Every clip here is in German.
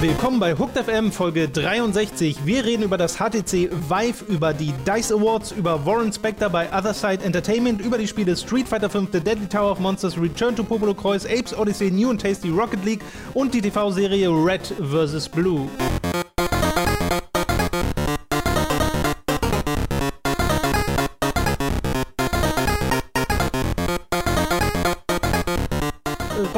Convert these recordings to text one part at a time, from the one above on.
Willkommen bei Hooked FM Folge 63. Wir reden über das HTC Vive, über die DICE Awards, über Warren Spector bei Other Side Entertainment, über die Spiele Street Fighter V, The Deadly Tower of Monsters, Return to Popolo Croix, Apes Odyssey, New and Tasty Rocket League und die TV-Serie Red vs. Blue.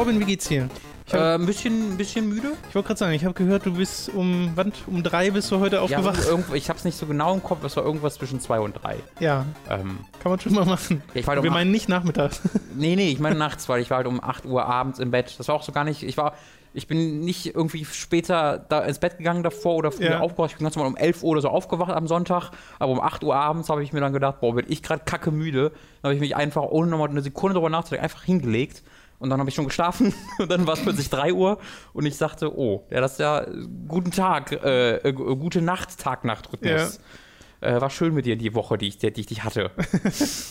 Robin, wie geht's dir? Ich hab- Äh, ein bisschen, ein bisschen müde. Ich wollte gerade sagen, ich habe gehört, du bist um, wann, um drei bist du heute Ja, aufgewacht. irgendwo, ich hab's nicht so genau im Kopf, es war irgendwas zwischen zwei und drei. Ja, Ähm, kann man schon mal machen. Ja, ich war halt Wir um meinen nicht nachmittags. nee, nee, ich meine nachts, weil ich war halt um 8 Uhr abends im Bett. Das war auch so gar nicht, ich war, ich bin nicht irgendwie später da ins Bett gegangen davor oder früher Ja. aufgewacht. Ich bin ganz normal um 11 Uhr oder so aufgewacht am Sonntag, aber um 8 Uhr abends habe ich mir dann gedacht, boah, bin ich gerade kacke müde. Dann habe ich mich einfach, ohne nochmal eine Sekunde drüber nachzudenken, einfach hingelegt. Und dann habe ich schon geschlafen und dann war es plötzlich 3 Uhr und ich sagte, oh, ja, das ist ja äh, guten Tag, äh, äh, gute Nacht, Tag-Nacht-Rhythmus. Äh, war schön mit dir die Woche, die ich, die, die ich dich hatte.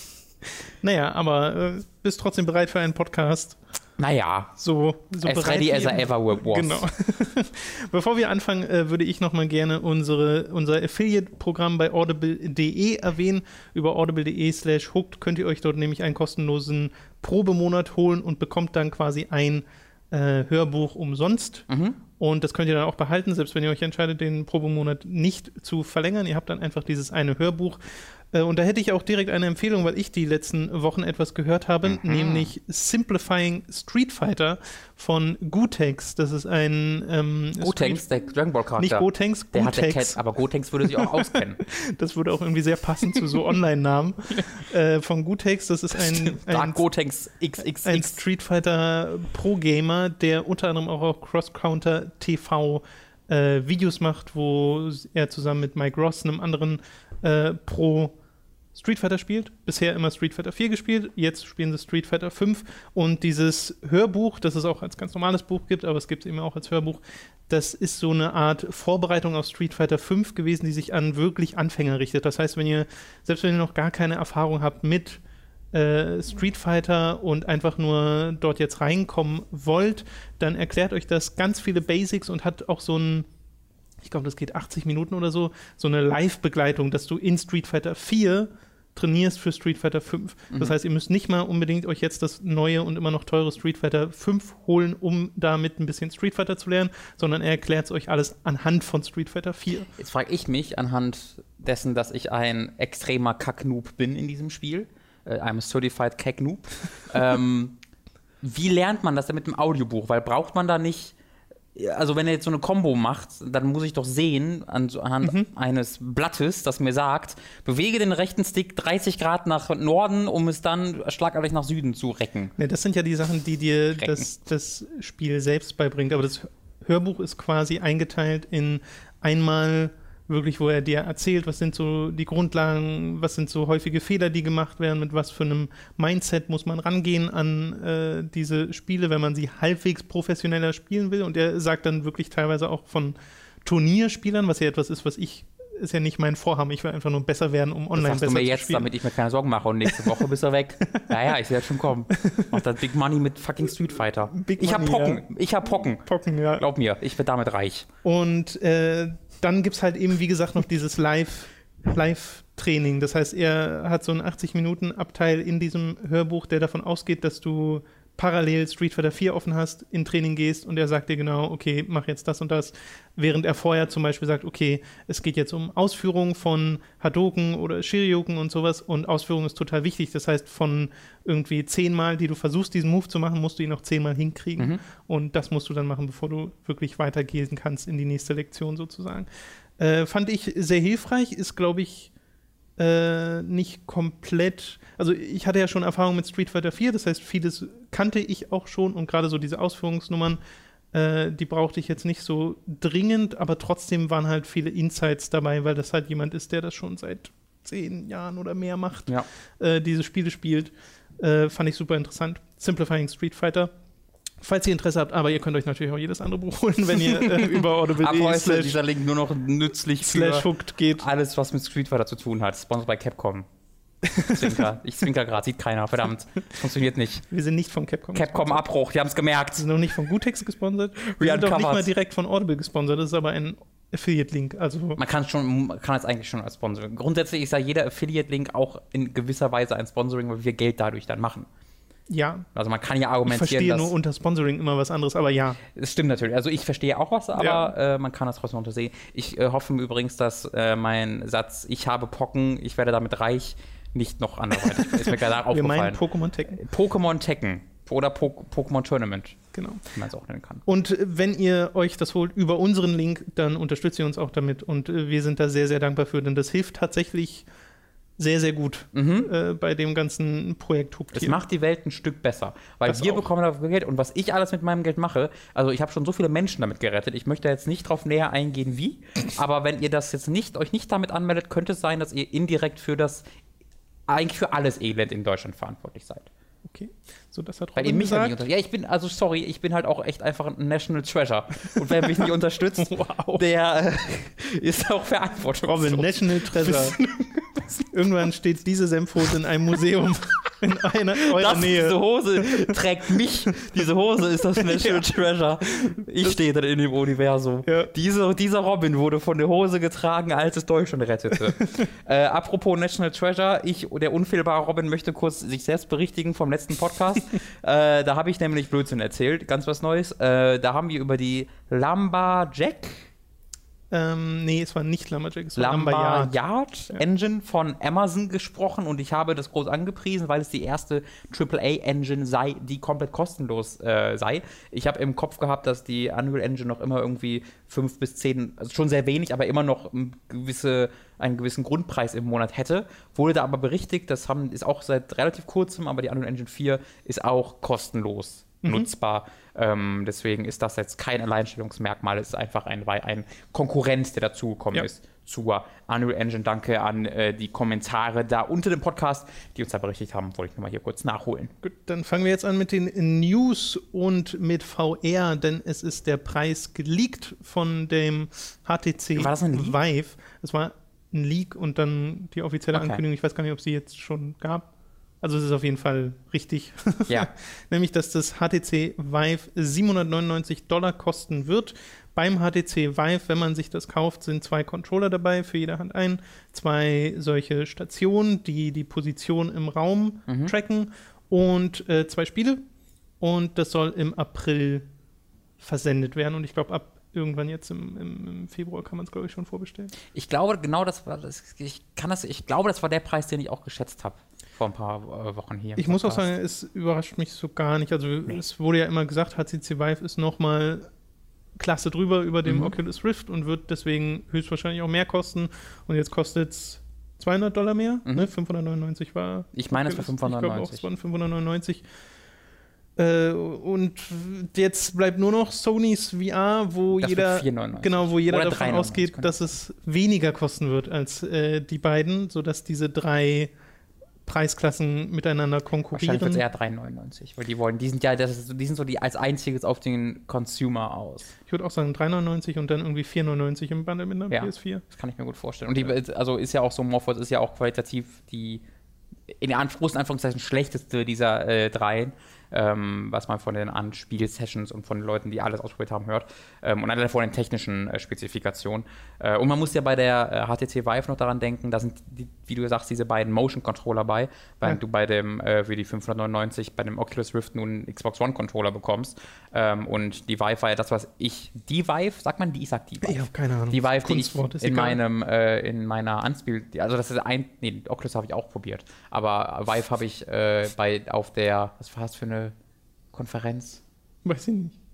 naja, aber äh, bist trotzdem bereit für einen Podcast. Naja, So, so as ready as I ever was. Genau. Bevor wir anfangen, äh, würde ich nochmal gerne unsere, unser Affiliate-Programm bei audible.de erwähnen. Über audible.de slash hooked könnt ihr euch dort nämlich einen kostenlosen Probemonat holen und bekommt dann quasi ein äh, Hörbuch umsonst. Mhm. Und das könnt ihr dann auch behalten, selbst wenn ihr euch entscheidet, den Probemonat nicht zu verlängern. Ihr habt dann einfach dieses eine Hörbuch. Äh, Und da hätte ich auch direkt eine Empfehlung, weil ich die letzten Wochen etwas gehört habe, Mhm. nämlich Simplifying Street Fighter von Gutex. Das ist ein ähm, Gotenks, der Dragon Ball Charakter. nicht Gotenks, der hat der Gutex. Cat, aber Gotenks würde sich auch auskennen. Das würde auch irgendwie sehr passen zu so Online-Namen äh, von Gutex. Das ist ein, Dark ein Gotenks ein XXX. Street Fighter Pro Gamer, der unter anderem auch auf Cross Counter TV äh, Videos macht, wo er zusammen mit Mike Ross, einem anderen äh, Pro Street Fighter spielt. Bisher immer Street Fighter 4 gespielt, jetzt spielen sie Street Fighter 5 und dieses Hörbuch, das es auch als ganz normales Buch gibt, aber es gibt es eben auch als Hörbuch, das ist so eine Art Vorbereitung auf Street Fighter 5 gewesen, die sich an wirklich Anfänger richtet. Das heißt, wenn ihr, selbst wenn ihr noch gar keine Erfahrung habt mit äh, Street Fighter und einfach nur dort jetzt reinkommen wollt, dann erklärt euch das ganz viele Basics und hat auch so ein, ich glaube, das geht 80 Minuten oder so, so eine Live-Begleitung, dass du in Street Fighter 4 trainierst für Street Fighter 5. Das heißt, ihr müsst nicht mal unbedingt euch jetzt das neue und immer noch teure Street Fighter 5 holen, um damit ein bisschen Street Fighter zu lernen, sondern er erklärt es euch alles anhand von Street Fighter 4. Jetzt frage ich mich anhand dessen, dass ich ein extremer Kack-Noob bin in diesem Spiel. Äh, I'm a certified Kack-Noob. ähm, wie lernt man das denn mit dem Audiobuch? Weil braucht man da nicht. Also, wenn er jetzt so eine Combo macht, dann muss ich doch sehen, anhand Mhm. eines Blattes, das mir sagt, bewege den rechten Stick 30 Grad nach Norden, um es dann schlagartig nach Süden zu recken. Ne, das sind ja die Sachen, die dir das, das Spiel selbst beibringt. Aber das Hörbuch ist quasi eingeteilt in einmal wirklich, wo er dir erzählt, was sind so die Grundlagen, was sind so häufige Fehler, die gemacht werden, mit was für einem Mindset muss man rangehen an äh, diese Spiele, wenn man sie halbwegs professioneller spielen will. Und er sagt dann wirklich teilweise auch von Turnierspielern, was ja etwas ist, was ich ist ja nicht mein Vorhaben. Ich will einfach nur besser werden, um Das online sagst du besser mir zu jetzt, spielen. damit ich mir keine Sorgen mache und nächste Woche bist du weg. Ja, ja, ich sehe jetzt schon kommen. Mach das Big Money mit fucking Street Fighter. Big ich hab Money, Pocken. Ich hab Pocken. Pocken, ja. Glaub mir, ich werde damit reich. Und äh, dann gibt es halt eben, wie gesagt, noch dieses Live- Live-Training. das heißt, er hat so einen 80-Minuten-Abteil in diesem Hörbuch, der davon ausgeht, dass du parallel Street Fighter 4 offen hast, in Training gehst und er sagt dir genau, okay, mach jetzt das und das. Während er vorher zum Beispiel sagt, okay, es geht jetzt um Ausführung von Hadoken oder Shiryoken und sowas und Ausführung ist total wichtig. Das heißt, von irgendwie zehnmal, die du versuchst, diesen Move zu machen, musst du ihn noch zehnmal hinkriegen. Mhm. Und das musst du dann machen, bevor du wirklich weitergehen kannst in die nächste Lektion sozusagen. Äh, fand ich sehr hilfreich, ist, glaube ich, äh, nicht komplett. Also, ich hatte ja schon Erfahrung mit Street Fighter 4, das heißt, vieles kannte ich auch schon und gerade so diese Ausführungsnummern, äh, die brauchte ich jetzt nicht so dringend, aber trotzdem waren halt viele Insights dabei, weil das halt jemand ist, der das schon seit zehn Jahren oder mehr macht Ja. äh, diese Spiele spielt. Äh, fand ich super interessant. Simplifying Street Fighter. Falls ihr Interesse habt, aber ihr könnt euch natürlich auch jedes andere Buch holen, wenn ihr äh, über Ab audible.de heute dieser Link nur noch nützlich slash hooked geht. alles, was mit Street Fighter zu tun hat. Sponsored bei Capcom. Zwinker. Ich zwinker gerade, sieht keiner. Verdammt. Funktioniert nicht. Wir sind nicht von Capcom. Capcom Abbruch, die haben es gemerkt. Wir sind noch nicht von Gutex gesponsert. Wir sind auch nicht mal direkt von Audible gesponsert. Das ist aber ein Affiliate-Link. Also man kann schon, man kann es eigentlich schon als Sponsoring. Grundsätzlich ist ja jeder Affiliate-Link auch in gewisser Weise ein Sponsoring, weil wir Geld dadurch dann machen. Ja. Also man kann ja argumentieren. Ich verstehe nur unter Sponsoring immer was anderes, aber ja. Es stimmt natürlich. Also ich verstehe auch was, aber ja. äh, man kann das trotzdem untersehen. Ich äh, hoffe übrigens, dass äh, mein Satz, ich habe Pocken, ich werde damit reich, nicht noch anderweitig ist mir gerade aufgefallen. Wir meinen Pokémon Tekken. Pokémon Tekken. Oder po Pokémon Tournament. Genau. Wie man es auch nennen kann. Und wenn ihr euch das holt über unseren Link, dann unterstützt ihr uns auch damit. Und äh, wir sind da sehr, sehr dankbar für, denn das hilft tatsächlich sehr, sehr gut mhm. äh, bei dem ganzen Projekt Hooktier. Das macht die Welt ein Stück besser, weil das wir auch. bekommen dafür Geld und was ich alles mit meinem Geld mache, also ich habe schon so viele Menschen damit gerettet, ich möchte jetzt nicht drauf näher eingehen, wie, aber wenn ihr das jetzt nicht, euch nicht damit anmeldet, könnte es sein, dass ihr indirekt für das, eigentlich für alles Elend in Deutschland verantwortlich seid. Okay, so das hat Robin Weil ihr mich gesagt. Nicht ja, ich bin, also sorry, ich bin halt auch echt einfach ein National Treasure. Und wer mich nicht unterstützt, wow. der äh, ist auch verantwortlich. Robin, National Treasure. Irgendwann steht diese Senfhose in einem Museum in einer eurer das, Nähe. Diese Hose trägt mich. Diese Hose ist das National ja. Treasure. Ich stehe dann in dem Universum. Ja. Diese, dieser Robin wurde von der Hose getragen, als es Deutschland rettete. äh, apropos National Treasure, ich, der unfehlbare Robin, möchte kurz sich selbst berichtigen vom letzten Podcast. Äh, da habe ich nämlich Blödsinn erzählt, ganz was Neues. Äh, da haben wir über die Lamba Jack ähm, nee, es war nicht Lumberjack, es war Lumberyard ja. Engine von Amazon gesprochen und ich habe das groß angepriesen, weil es die erste AAA-Engine sei, die komplett kostenlos äh, sei. Ich habe im Kopf gehabt, dass die Unreal Engine noch immer irgendwie 5 bis 10, also schon sehr wenig, aber immer noch gewisse, einen gewissen Grundpreis im Monat hätte. Wurde da aber berichtigt, das haben, ist auch seit relativ kurzem, aber die Unreal Engine 4 ist auch kostenlos mhm. nutzbar. Ähm, deswegen ist das jetzt kein Alleinstellungsmerkmal, es ist einfach ein, ein Konkurrent, der dazugekommen ja. ist zur Unreal Engine. Danke an äh, die Kommentare da unter dem Podcast, die uns da berichtet haben. Wollte ich nochmal hier kurz nachholen. Gut, dann fangen wir jetzt an mit den News und mit VR, denn es ist der Preis geleakt von dem HTC war das ein Leak? Vive. Es war ein Leak und dann die offizielle okay. Ankündigung. Ich weiß gar nicht, ob sie jetzt schon gab. Also es ist auf jeden Fall richtig. Ja. Nämlich, dass das HTC Vive 799 Dollar kosten wird. Beim HTC Vive, wenn man sich das kauft, sind zwei Controller dabei, für jede Hand ein, zwei solche Stationen, die die Position im Raum mhm. tracken und äh, zwei Spiele. Und das soll im April versendet werden. Und ich glaube, ab irgendwann jetzt im, im, im Februar kann man es, glaube ich, schon vorbestellen. Ich glaube, genau das war das. Ich kann das, ich glaube, das war der Preis, den ich auch geschätzt habe vor ein paar äh, Wochen hier. Ich muss auch sagen, es überrascht mich so gar nicht. Also nee. es wurde ja immer gesagt, HTC Vive ist noch mal Klasse drüber über dem mhm. Oculus Rift und wird deswegen höchstwahrscheinlich auch mehr kosten. Und jetzt kostet es 200 Dollar mehr. Mhm. Ne? 599 war. Ich meine, es war 599. Ich glaube auch, es waren 599. Äh, und jetzt bleibt nur noch Sonys VR, wo das jeder genau, wo jeder davon ausgeht, dass es weniger kosten wird als äh, die beiden, sodass diese drei Preisklassen miteinander konkurrieren. Wahrscheinlich wird es eher 3,99, weil die wollen, die sind ja, das ist, die sind so die als einziges auf den Consumer aus. Ich würde auch sagen 3,99 und dann irgendwie 4,99 im Bundle mit einer ja, PS4. Das kann ich mir gut vorstellen. Und die, also ist ja auch so, Morphos ist ja auch qualitativ die in Anführungszeichen schlechteste dieser äh, dreien ähm, was man von den Anspiel-Sessions und von den Leuten, die alles ausprobiert haben, hört. Ähm, und dann von den technischen äh, Spezifikationen. Äh, und man muss ja bei der äh, HTC Vive noch daran denken, da sind, die, wie du sagst, diese beiden Motion-Controller bei, während ja. du bei dem, äh, für die 599 bei dem Oculus Rift nun einen Xbox One-Controller bekommst. Ähm, und die Vive war ja das, was ich, die Vive, sagt man die, ich sag die Vive. Ich habe keine Ahnung. Die Vive, die ich in, meinem, äh, in meiner Anspiel, also das ist ein, nee, Oculus habe ich auch probiert, aber Vive habe ich äh, bei, auf der, was war das für eine Konferenz? Weiß ich nicht.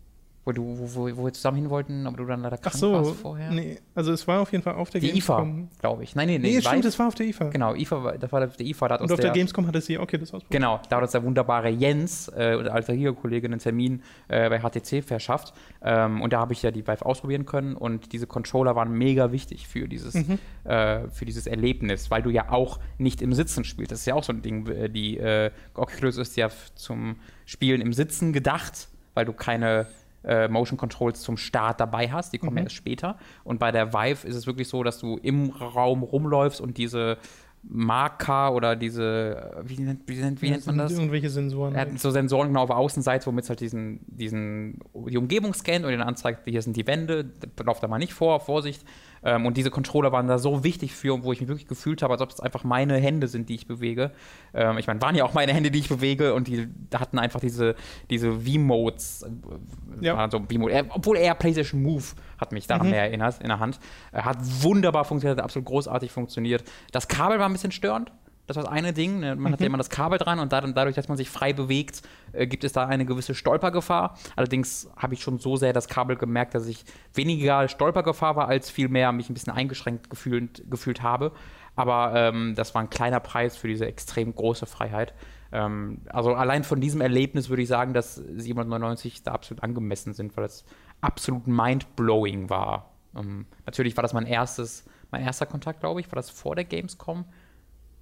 Wo, du, wo, wo, wo wir zusammen hin wollten, aber du dann leider krank Ach so, warst vorher. Nee, also es war auf jeden Fall auf der die Gamescom. IFA, glaube ich. Nein, nee, nee. Nee, stimmt, es war auf der IFA. Genau, IFA, das war der IFA. Da hat Und auf der, der Gamescom hatte sie, okay, das ausprobiert. Genau, da hat uns der wunderbare Jens, äh, alter Kollege, einen Termin äh, bei HTC verschafft. Ähm, und da habe ich ja die Vive ausprobieren können und diese Controller waren mega wichtig für dieses, mhm. äh, für dieses Erlebnis, weil du ja auch nicht im Sitzen spielst. Das ist ja auch so ein Ding, äh, die äh, Oculus ist ja zum Spielen im Sitzen gedacht, weil du keine äh, Motion Controls zum Start dabei hast. Die kommen mhm. ja erst später. Und bei der Vive ist es wirklich so, dass du im Raum rumläufst und diese Marker oder diese, wie nennt, wie nennt, wie nennt man das? Irgendwelche Sensoren. Er hat so Sensoren genau auf der Außenseite, womit es halt diesen, diesen, die Umgebung scannt und den anzeigt, hier sind die Wände, lauft da mal nicht vor, Vorsicht. Ähm, und diese Controller waren da so wichtig für, wo ich mich wirklich gefühlt habe, als ob es einfach meine Hände sind, die ich bewege. Ähm, ich meine, waren ja auch meine Hände, die ich bewege und die hatten einfach diese, diese V-Modes. Äh, Ja. so V-Mode. Er- Obwohl eher PlayStation Move hat mich daran Mhm. mehr erinnert in der Hand. Er hat wunderbar funktioniert, hat absolut großartig funktioniert. Das Kabel war ein bisschen störend. Das war das eine Ding. ne? Man hat ja immer das Kabel dran und dadurch, dass man sich frei bewegt, äh, gibt es da eine gewisse Stolpergefahr. Allerdings habe ich schon so sehr das Kabel gemerkt, dass ich weniger Stolpergefahr war, als vielmehr mich ein bisschen eingeschränkt gefühlt, gefühlt habe. Aber ähm, das war ein kleiner Preis für diese extrem große Freiheit. Ähm, also allein von diesem Erlebnis würde ich sagen, dass 799 da absolut angemessen sind, weil es absolut mind-blowing war. Ähm, natürlich war das mein erstes, mein erster Kontakt, glaube ich. War das vor der Gamescom?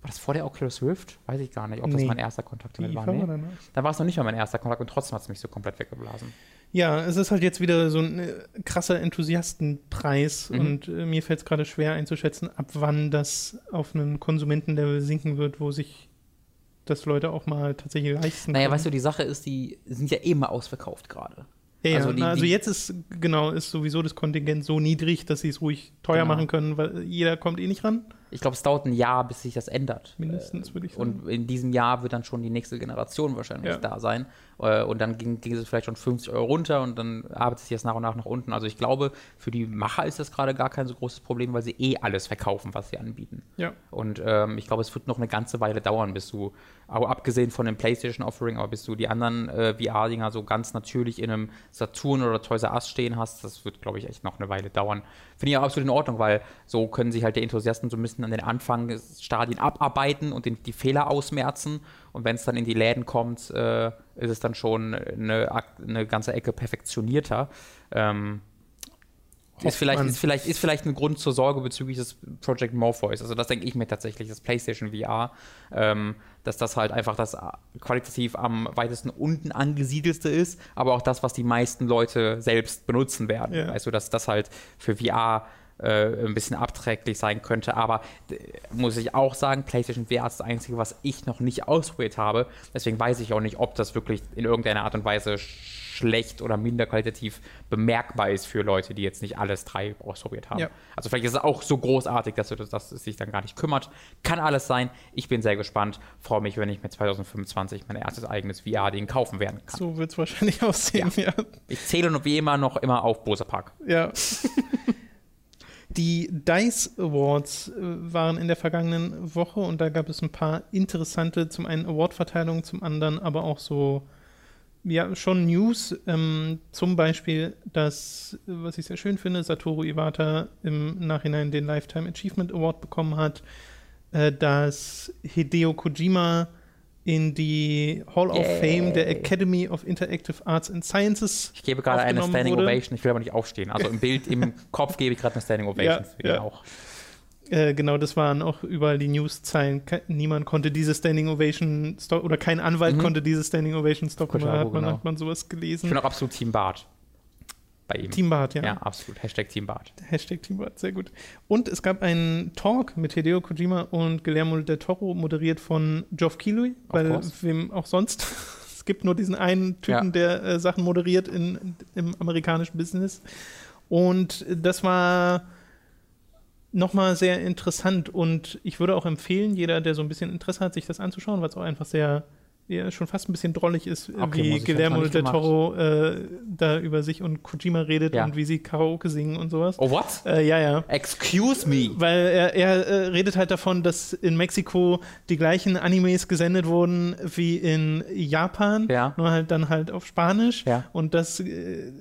War das vor der Oculus Rift? Weiß ich gar nicht, ob das Nee. mein erster Kontakt damit Die war. Nee. dann an. Da war es noch nicht mal mein erster Kontakt und trotzdem hat es mich so komplett weggeblasen. Ja, es ist halt jetzt wieder so ein äh, krasser Enthusiastenpreis Mhm. und äh, mir fällt es gerade schwer einzuschätzen, ab wann das auf einen Konsumentenlevel sinken wird, wo sich das Leute auch mal tatsächlich leisten Naja, können. weißt du, die Sache ist, die sind ja immer ausverkauft gerade. Ja, also die- also jetzt ist genau ist sowieso das Kontingent so niedrig, dass sie es ruhig teuer Genau. machen können, weil jeder kommt eh nicht ran. Ich glaube, es dauert ein Jahr, bis sich das ändert. Mindestens, würde ich sagen. Und in diesem Jahr wird dann schon die nächste Generation wahrscheinlich Ja. da sein. Äh, Und dann ging, ging es vielleicht schon 50 Euro runter und dann arbeitet sich das nach und nach nach unten. Also ich glaube, für die Macher ist das gerade gar kein so großes Problem, weil sie eh alles verkaufen, was sie anbieten. Ja. Und ähm, ich glaube, es wird noch eine ganze Weile dauern, bis du, aber abgesehen von dem PlayStation-Offering, aber bis du die anderen äh, VR-Dinger so ganz natürlich in einem Saturn oder Toys R Us stehen hast, das wird, glaube ich, echt noch eine Weile dauern. Finde ich auch absolut in Ordnung, weil so können sich halt die Enthusiasten so ein bisschen an den Anfangsstadien abarbeiten und den, die Fehler ausmerzen. Und wenn es dann in die Läden kommt, äh, ist es dann schon eine, eine ganze Ecke perfektionierter. Ähm, ist vielleicht, ist, vielleicht, ist vielleicht ein Grund zur Sorge bezüglich des Project Morpheus. Also das denke ich mir tatsächlich, das PlayStation VR, ähm, dass das halt einfach das äh, qualitativ am weitesten unten angesiedelste ist, aber auch das, was die meisten Leute selbst benutzen werden. Ja. Du, dass das halt für VR äh, ein bisschen abträglich sein könnte. Aber muss ich auch sagen, PlayStation VR ist das Einzige, was ich noch nicht ausprobiert habe. Deswegen weiß ich auch nicht, ob das wirklich in irgendeiner Art und Weise schlecht oder minder qualitativ bemerkbar ist für Leute, die jetzt nicht alles drei ausprobiert haben. Ja. Also vielleicht ist es auch so großartig, dass, das, dass es sich dann gar nicht kümmert. Kann alles sein. Ich bin sehr gespannt. Freue mich, wenn ich mir 2025 mein erstes eigenes VR-Ding kaufen werden kann. So wird es wahrscheinlich aussehen, ja. Ich zähle noch wie immer noch immer auf Bose Park. Ja. Die DICE Awards äh, waren in der vergangenen Woche und da gab es ein paar interessante, zum einen Awardverteilungen, zum anderen aber auch so, ja, schon News. Ähm, zum Beispiel, dass, was ich sehr schön finde, Satoru Iwata im Nachhinein den Lifetime Achievement Award bekommen hat, äh, dass Hideo Kojima in die Hall of Yay. Fame der Academy of Interactive Arts and Sciences Ich gebe gerade eine Standing wurde. Ovation. Ich will aber nicht aufstehen. Also im Bild, im Kopf gebe ich gerade eine Standing Ovation Ja, ja. auch. Äh, genau, das waren auch überall die Newszeilen. Niemand konnte diese Standing Ovation stoppen oder kein Anwalt Mhm. konnte diese Standing Ovation stoppen. Da hat man, genau. hat man sowas Ich gelesen. bin auch absolut Team Bart. Bei ihm. Team Bart, ja. ja. absolut. Hashtag Team Bart. Hashtag Team Bart, sehr gut. Und es gab einen Talk mit Hideo Kojima und Guillermo del Toro, moderiert von Geoff Keighley, weil wem auch sonst. es gibt nur diesen einen Typen, Ja. der äh, Sachen moderiert in, im amerikanischen Business. Und das war nochmal sehr interessant und ich würde auch empfehlen, jeder, der so ein bisschen Interesse hat, sich das anzuschauen, weil es auch einfach sehr, ja, schon fast ein bisschen drollig ist, Okay, wie Guillermo del. Toro äh, da über sich und Kojima redet Ja. und wie sie Karaoke singen und sowas. Oh, what? Äh, ja, ja. Excuse me. Weil er, er äh, redet halt davon, dass in Mexiko die gleichen Animes gesendet wurden wie in Japan, Ja. nur halt dann halt auf Spanisch Ja. und dass äh,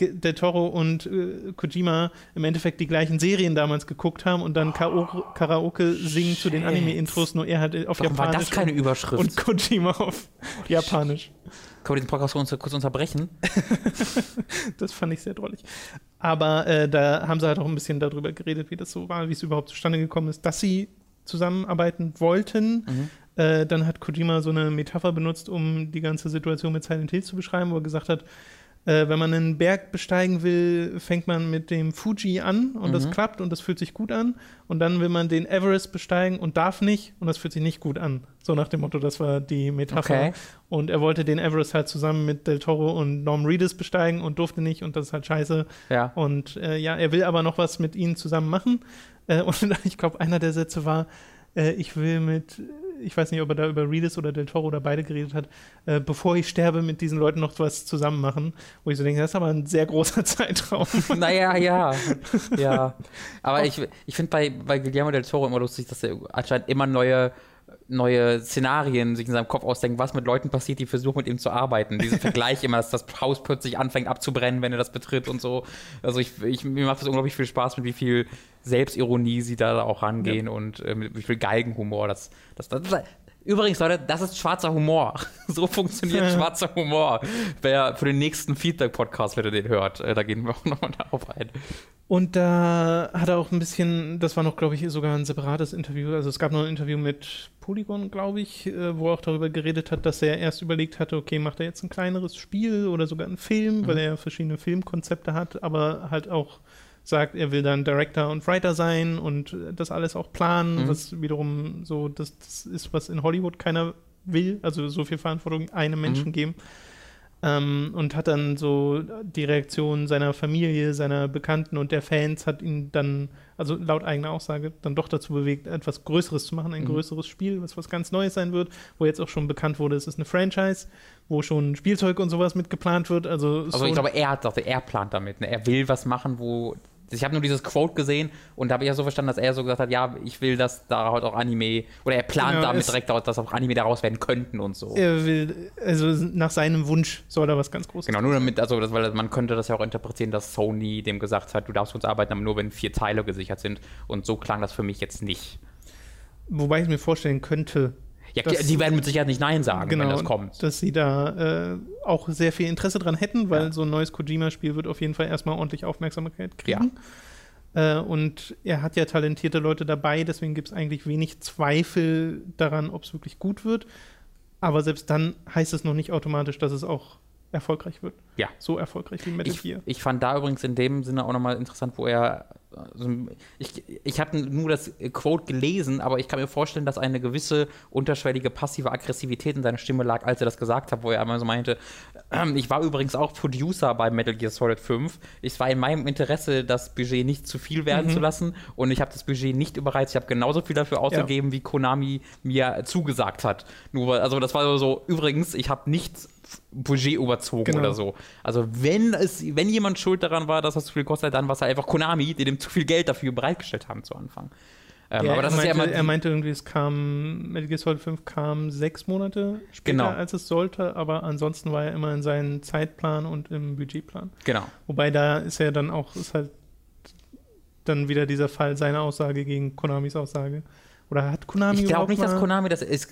Del Toro und äh, Kojima im Endeffekt die gleichen Serien damals geguckt haben und dann Karaoke, Karaoke singen zu den. Anime-Intros, nur er halt auf Warum war Japanisch das keine Überschrift? und Kojima auf Japanisch. Können wir diesen Podcast kurz, kurz unterbrechen? Das fand ich sehr drollig. Aber äh, da haben sie halt auch ein bisschen darüber geredet, wie das so war, wie es überhaupt zustande gekommen ist, dass sie zusammenarbeiten wollten. Mhm. Äh, dann hat Kojima so eine Metapher benutzt, um die ganze Situation mit Silent Hill zu beschreiben, wo er gesagt hat, Äh, wenn man einen Berg besteigen will, fängt man mit dem Fuji an und das Mhm. klappt und das fühlt sich gut an. Und dann will man den Everest besteigen und darf nicht und das fühlt sich nicht gut an. So nach dem Motto, das war die Metapher. Okay. Und er wollte den Everest halt zusammen mit Del Toro und Norm Reedus besteigen und durfte nicht und das ist halt scheiße. Ja. Und äh, ja, er will aber noch was mit ihnen zusammen machen. Äh, und ich glaube, einer der Sätze war, äh, ich will mit, ich weiß nicht, ob er da über Reedus oder Del Toro oder beide geredet hat, äh, bevor ich sterbe, mit diesen Leuten noch was zusammen machen. Wo ich so denke, das ist aber ein sehr großer Zeitraum. Naja, ja. ja. Aber ich, ich finde bei, bei Guillermo del Toro immer lustig, dass er anscheinend immer neue, neue Szenarien sich in seinem Kopf ausdenkt, was mit Leuten passiert, die versuchen, mit ihm zu arbeiten. Diesen Vergleich immer, dass das Haus plötzlich anfängt abzubrennen, wenn er das betritt und so. Also ich, ich, mir macht das unglaublich viel Spaß, mit wie viel Selbstironie sie da auch rangehen und äh, mit wie viel Galgenhumor. Das, das, das, das, Übrigens, Leute, das ist schwarzer Humor. So funktioniert schwarzer Humor. Wer für den nächsten Feedback-Podcast, wenn ihr den hört, äh, da gehen wir auch nochmal darauf ein. Und da hat er auch ein bisschen, das war noch, glaube ich, sogar ein separates Interview. Also es gab noch ein Interview mit Polygon, glaube ich, äh, wo er auch darüber geredet hat, dass er erst überlegt hatte, okay, macht er jetzt ein kleineres Spiel oder sogar einen Film, weil er ja verschiedene Filmkonzepte hat, aber halt auch sagt, er will dann Director und Writer sein und das alles auch planen, Mhm. was wiederum so, das, das ist, was in Hollywood keiner will, also so viel Verantwortung einem Menschen geben. Ähm, und hat dann so die Reaktion seiner Familie, seiner Bekannten und der Fans hat ihn dann, also laut eigener Aussage, dann doch dazu bewegt, etwas Größeres zu machen, ein Mhm. größeres Spiel, was was ganz Neues sein wird, wo jetzt auch schon bekannt wurde, es ist eine Franchise, wo schon Spielzeug und sowas mit geplant wird. Also, Also so ich glaube, er hat dachte, er plant damit. Ne? Er will was machen, wo. Ich habe nur dieses Quote gesehen und da habe ich ja so verstanden, dass er so gesagt hat, ja, ich will, dass da halt auch Anime, oder er plant Genau, damit direkt, dass auch Anime daraus werden könnten und so. er will, also nach seinem Wunsch soll da was ganz Großes Genau, nur damit, also das, weil man könnte das ja auch interpretieren, dass Sony dem gesagt hat, du darfst uns arbeiten, aber nur wenn vier Teile gesichert sind. Und so klang das für mich jetzt nicht. Wobei ich mir vorstellen könnte, Ja, Das- die werden mit Sicherheit nicht Nein sagen, genau, wenn das kommt. dass sie da äh, auch sehr viel Interesse dran hätten, weil Ja. so ein neues Kojima-Spiel wird auf jeden Fall erstmal ordentlich Aufmerksamkeit kriegen. Äh, und er hat ja talentierte Leute dabei, deswegen gibt es eigentlich wenig Zweifel daran, ob es wirklich gut wird. Aber selbst dann heißt es noch nicht automatisch, dass es auch erfolgreich wird. Ja. So erfolgreich wie Metal Ich, Gear. ich fand da übrigens in dem Sinne auch nochmal interessant, wo er. Also ich ich habe nur das Quote gelesen, aber ich kann mir vorstellen, dass eine gewisse unterschwellige passive Aggressivität in seiner Stimme lag, als er das gesagt hat, wo er einmal so meinte: ähm, Ich war übrigens auch Producer bei Metal Gear Solid 5. Es war in meinem Interesse, das Budget nicht zu viel werden Mhm. zu lassen und ich habe das Budget nicht überreizt. Ich habe genauso viel dafür ausgegeben, wie Konami mir zugesagt hat. Nur, also das war so: Übrigens, ich habe nichts Budget überzogen Genau. oder so. Also wenn es, wenn jemand schuld daran war, dass das zu viel kostet, dann war es halt einfach Konami, die dem zu viel Geld dafür bereitgestellt haben zu Anfang. Ähm, Ja, aber das er, ist ja meinte, immer. er meinte irgendwie, es kam, Metal Gear Solid 5 kam sechs Monate später, Genau. als es sollte, aber ansonsten war er immer in seinem Zeitplan und im Budgetplan. genau. Wobei da ist ja dann auch, ist halt dann wieder dieser Fall seiner Aussage gegen Konamis Aussage. Oder hat Konami Ich glaube nicht, dass Konami das ist.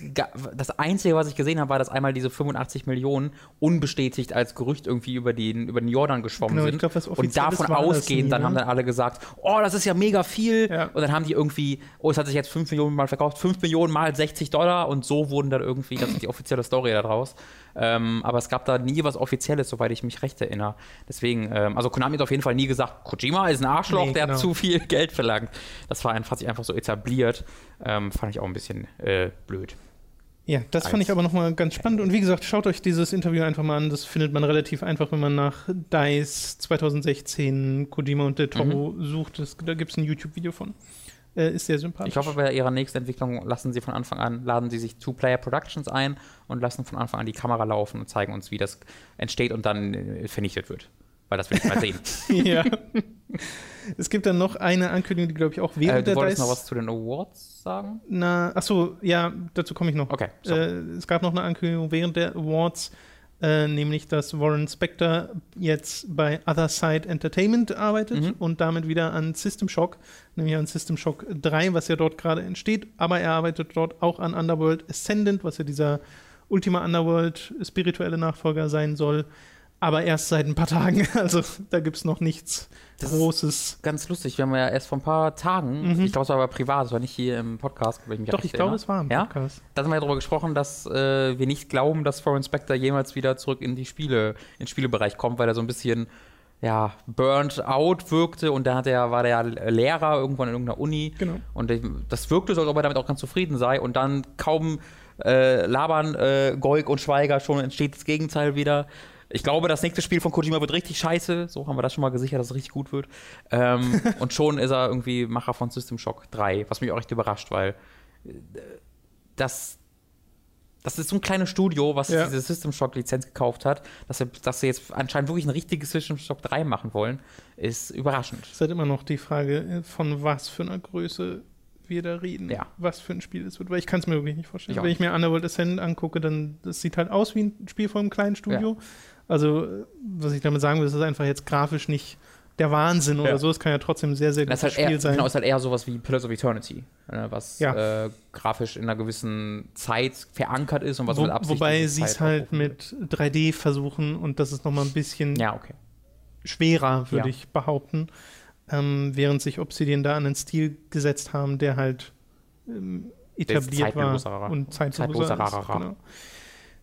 Das Einzige, was ich gesehen habe, war, dass einmal diese 85 Millionen unbestätigt als Gerücht irgendwie über den, über den Jordan geschwommen Genau, sind. glaub, und davon ausgehend, dann ne? haben dann alle gesagt, oh, das ist ja mega viel. Ja. Und dann haben die irgendwie, oh, es hat sich jetzt 5 Millionen mal verkauft, 5 Millionen mal 60 Dollar und so wurden dann irgendwie, das ist die offizielle Story daraus. Ähm, aber es gab da nie was Offizielles, soweit ich mich recht erinnere. Deswegen, ähm, also Konami hat auf jeden Fall nie gesagt, Kojima ist ein Arschloch, Nee, der genau. hat zu viel Geld verlangt. Das war einfach, hat sich einfach so etabliert. Ähm, fand ich auch ein bisschen äh, blöd. Ja, das fand ich aber nochmal ganz spannend. Und wie gesagt, schaut euch dieses Interview einfach mal an. Das findet man relativ einfach, wenn man nach DICE 2016 Kojima und Del Toro sucht. Das, da gibt es ein YouTube-Video von. Äh, ist sehr sympathisch. Ich hoffe, bei ihrer nächsten Entwicklung lassen sie von Anfang an, laden sie sich Two-Player Productions ein und lassen von Anfang an die Kamera laufen und zeigen uns, wie das entsteht und dann äh, vernichtet wird. Weil das will ich mal sehen. ja. Es gibt dann noch eine Ankündigung, die, glaube ich, auch äh, während du der wolltest DICE. noch was zu den Awards sagen? Na, achso, ja, dazu komme ich noch. Okay, so. Äh, es gab noch eine Ankündigung während der Awards, äh, nämlich dass Warren Spector jetzt bei Other Side Entertainment arbeitet Mhm. und damit wieder an System Shock, nämlich an System Shock 3, was ja dort gerade entsteht. Aber er arbeitet dort auch an Underworld Ascendant, was ja dieser Ultima Underworld spirituelle Nachfolger sein soll. Aber erst seit ein paar Tagen. Also da gibt es noch nichts Das Großes. Ganz lustig, wir haben ja erst vor ein paar Tagen, Mhm. ich glaube, es war aber privat, es war nicht hier im Podcast, wenn ich mich Doch, ich glaube, es war im Ja? Podcast. Da haben wir ja darüber gesprochen, dass äh, wir nicht glauben, dass Foreign Spectre jemals wieder zurück in die Spiele, in den Spielebereich kommt, weil er so ein bisschen ja, burnt out wirkte und da hat er, war der ja Lehrer irgendwann in irgendeiner Uni Genau. und das wirkte so, als ob er damit auch ganz zufrieden sei und dann kaum äh, labern äh, Goik und Schweiger schon entsteht das Gegenteil wieder. Ich glaube, das nächste Spiel von Kojima wird richtig scheiße. So haben wir das schon mal gesichert, dass es richtig gut wird. Ähm, und schon ist er irgendwie Macher von System Shock 3, was mich auch echt überrascht, weil äh, das, das ist so ein kleines Studio, was Ja. diese System Shock Lizenz gekauft hat, dass sie, dass sie jetzt anscheinend wirklich ein richtiges System Shock 3 machen wollen, ist überraschend. Es ist halt immer noch die Frage, äh, von was für einer Größe wir da reden, Ja. was für ein Spiel es wird, weil ich kann es mir wirklich nicht vorstellen. Ich Wenn ich mir Underworld Ascent angucke, dann das sieht halt aus wie ein Spiel von einem kleinen Studio. Also, was ich damit sagen will, ist, es ist einfach jetzt grafisch nicht der Wahnsinn oder Ja. so. Es kann ja trotzdem sehr, sehr gutes ist halt, Spiel eher, sein. genau, ist halt eher sowas wie Pillars of Eternity, äh, was Ja. äh, grafisch in einer gewissen Zeit verankert ist und was Wo, mit Absicht wobei sie es halt mit 3D versuchen und das ist nochmal ein bisschen. Ja, okay. schwerer, würde Ja. ich behaupten. Ähm, während sich Obsidian da an einen Stil gesetzt haben, der halt ähm, etabliert war und zeitloser ist. Zeitloserer. Genau.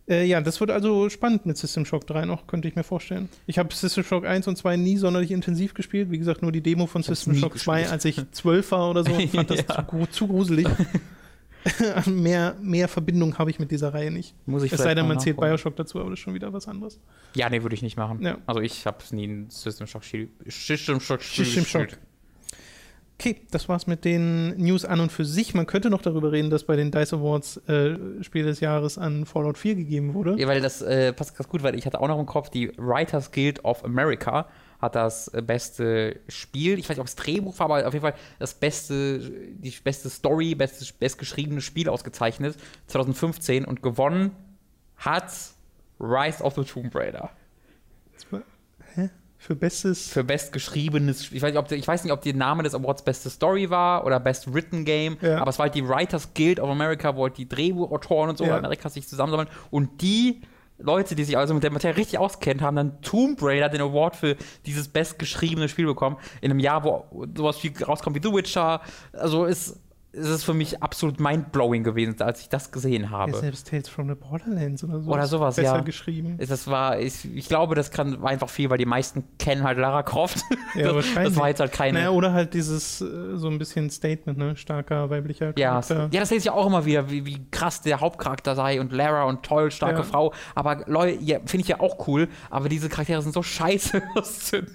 Äh, ja, das wird also spannend mit System Shock 3 noch, könnte ich mir vorstellen. Ich habe System Shock 1 und 2 nie sonderlich intensiv gespielt. Wie gesagt, nur die Demo von Ich System Shock 2, gespielt. als ich 12 war oder so fand das Ja. zu, zu gruselig. mehr, mehr Verbindung habe ich mit dieser Reihe nicht. Muss ich Es sei denn, man zählt. Bioshock dazu, aber das ist schon wieder was anderes. Ja, nee, würde ich nicht machen. Ja. Also ich habe nie ein System Shock Spiel System Shock Spiel System Shock. Okay, das war's mit den News an und für sich. Man könnte noch darüber reden, dass bei den DICE Awards äh, Spiel des Jahres an Fallout 4 gegeben wurde. Ja, weil das äh, passt ganz gut, weil ich hatte auch noch im Kopf, die Writers Guild of America hat das äh, beste Spiel, ich weiß nicht, ob es Drehbuch war, aber auf jeden Fall das beste, die beste Story, bestes, bestgeschriebene Spiel ausgezeichnet, 2015 und gewonnen hat Rise of the Tomb Raider. Für bestes. Für bestgeschriebenes Spiel. Ich weiß, nicht, ob, der- ich weiß nicht, ob der Name des Awards beste Story war oder Best Written Game, Ja. aber es war halt die Writers Guild of America, wo halt die Drehbuchautoren und so Ja. Amerikas sich zusammensammeln und die Leute, die sich also mit der Materie richtig auskennen, haben dann Tomb Raider den Award für dieses bestgeschriebene Spiel bekommen. In einem Jahr, wo sowas wie rauskommt wie The Witcher. Also ist, ist es für mich absolut mindblowing gewesen, als ich das gesehen habe. ja, selbst Tales from the Borderlands oder so. Oder ist sowas, besser ja. geschrieben. Das war, ich, ich glaube, das kann, war einfach viel, weil die meisten kennen halt Lara Croft. Ja, das, wahrscheinlich. das war jetzt halt keine. Naja, oder halt dieses äh, so ein bisschen Statement, ne? Starker weiblicher Ja, ja, Charakter. das sehe ich ja auch immer wieder, wie, wie krass der Hauptcharakter sei und Lara und toll, starke Ja. Frau. Aber Leute, ja, finde ich ja auch cool, aber diese Charaktere sind so scheiße aus dem,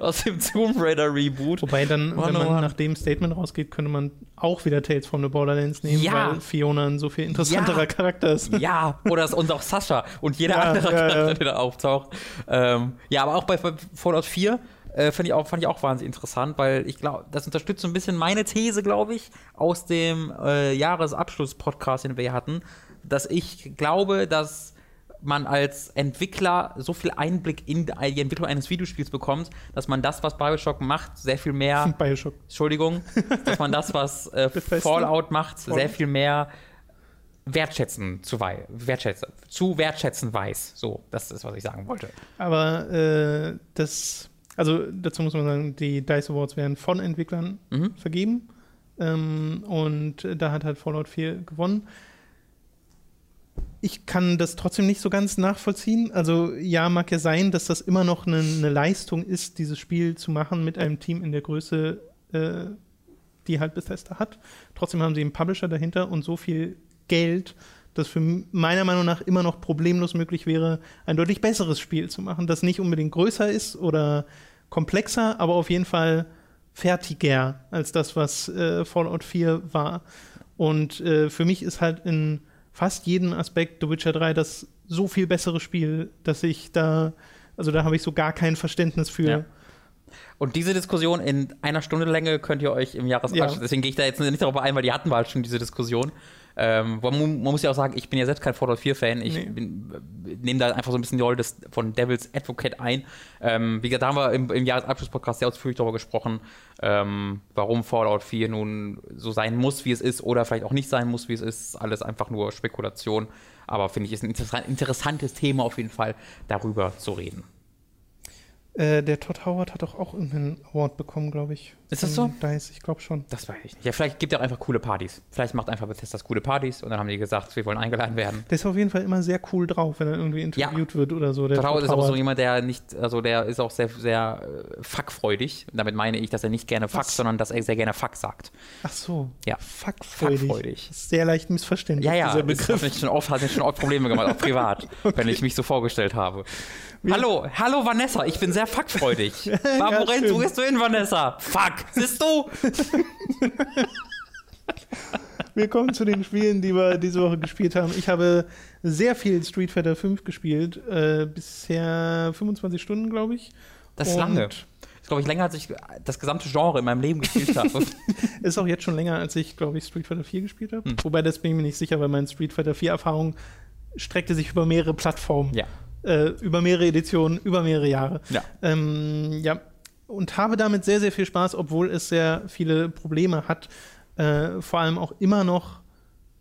aus dem Tomb Raider Reboot. Wobei dann, Mann, wenn oh man Mann. nach dem Statement rausgeht, könnte man auch wieder Tales from the Borderlands nehmen, Ja. weil Fiona ein so viel interessanterer Ja. Charakter ist. Ja, oder es- und auch Sascha und jeder Ja, andere Charakter, ja. der da auftaucht. Ähm, ja, aber auch bei Fallout 4 äh, fand, ich auch, fand ich auch wahnsinnig interessant, weil ich glaube, das unterstützt so ein bisschen meine These, glaube ich, aus dem äh, Jahresabschluss-Podcast, den wir hatten, dass ich glaube, dass man als Entwickler so viel Einblick in die Entwicklung eines Videospiels bekommt, dass man das, was Bioshock macht, sehr viel mehr Bioshock. Entschuldigung, dass man das, was äh? Fallout macht, sehr Fallout? viel mehr wertschätzen zu, wei wertschätzen, zu wertschätzen weiß. So, das ist, was ich sagen wollte. Aber äh, das, also dazu muss man sagen, die DICE Awards werden von Entwicklern Mhm. vergeben. Ähm, und da hat halt Fallout 4 gewonnen. Ich kann das trotzdem nicht so ganz nachvollziehen. Also ja, mag ja sein, dass das immer noch eine, eine Leistung ist, dieses Spiel zu machen mit einem Team in der Größe, äh, die halt Bethesda hat. Trotzdem haben sie einen Publisher dahinter und so viel Geld, dass für meiner Meinung nach immer noch problemlos möglich wäre, ein deutlich besseres Spiel zu machen, das nicht unbedingt größer ist oder komplexer, aber auf jeden Fall fertiger als das, was äh, Fallout 4 war. Und äh, für mich ist halt in fast jedem Aspekt The Witcher 3 das so viel bessere Spiel, dass ich da, also da habe ich so gar kein Verständnis für. Ja. Und diese Diskussion in einer Stunde Länge könnt ihr euch im Jahresabschluss, Ja. deswegen gehe ich da jetzt nicht darauf ein, weil die hatten wir halt schon diese Diskussion. Ähm, man, man muss ja auch sagen, ich bin ja selbst kein Fallout 4-Fan. Ich Nee. bin- nehme da einfach so ein bisschen die Rolle des, von Devil's Advocate ein. Ähm, wie gesagt, da haben wir im, im Jahresabschluss-Podcast sehr ausführlich darüber gesprochen, ähm, warum Fallout 4 nun so sein muss, wie es ist, oder vielleicht auch nicht sein muss, wie es ist. Alles einfach nur Spekulation. Aber finde ich, ist ein interessa- interessantes Thema auf jeden Fall, darüber zu reden. Äh, der Todd Howard hat doch auch irgendeinen Award bekommen, glaube ich. Ist das so? DICE, ich glaube schon. Das weiß ich nicht. Ja, vielleicht gibt er auch einfach coole Partys. Vielleicht macht einfach Bethesda coole Partys und dann haben die gesagt, wir wollen eingeladen werden. Der ist auf jeden Fall immer sehr cool drauf, wenn er irgendwie interviewt wird oder so. Der Todd Howard ist auch so jemand, der nicht, also der ist auch sehr, sehr äh, fuckfreudig. Damit meine ich, dass er nicht gerne fuckt, Was? sondern dass er sehr gerne fuck sagt. Ach so. Ja. Fuckfreudig. Fuckfreudig. Das ist sehr leicht missverständlich, Ja, ja, dieser Begriff. hat schon oft, hat mir schon oft Probleme gemacht, auch privat, wenn ich mich so vorgestellt habe. Hallo, hallo Vanessa, ich bin sehr fuckfreudig. Warum Ja, rennst, wo gehst du hin, Vanessa? Fuck, siehst du? Wir kommen zu den Spielen, die wir diese Woche gespielt haben. Ich habe sehr viel Street Fighter 5 gespielt. Äh, bisher 25 Stunden, glaube ich. Das ist Und lange. Das ist, glaube ich, länger, als ich das gesamte Genre in meinem Leben gespielt habe. Ist auch jetzt schon länger, als ich, glaube ich, Street Fighter 4 gespielt habe. Hm. Wobei, das bin ich mir nicht sicher, weil meine Street Fighter 4-Erfahrung streckte sich über mehrere Plattformen. ja. Äh, über mehrere Editionen, über mehrere Jahre. Ja. Ähm, ja, und habe damit sehr, sehr viel Spaß, obwohl es sehr viele Probleme hat. Äh, vor allem auch immer noch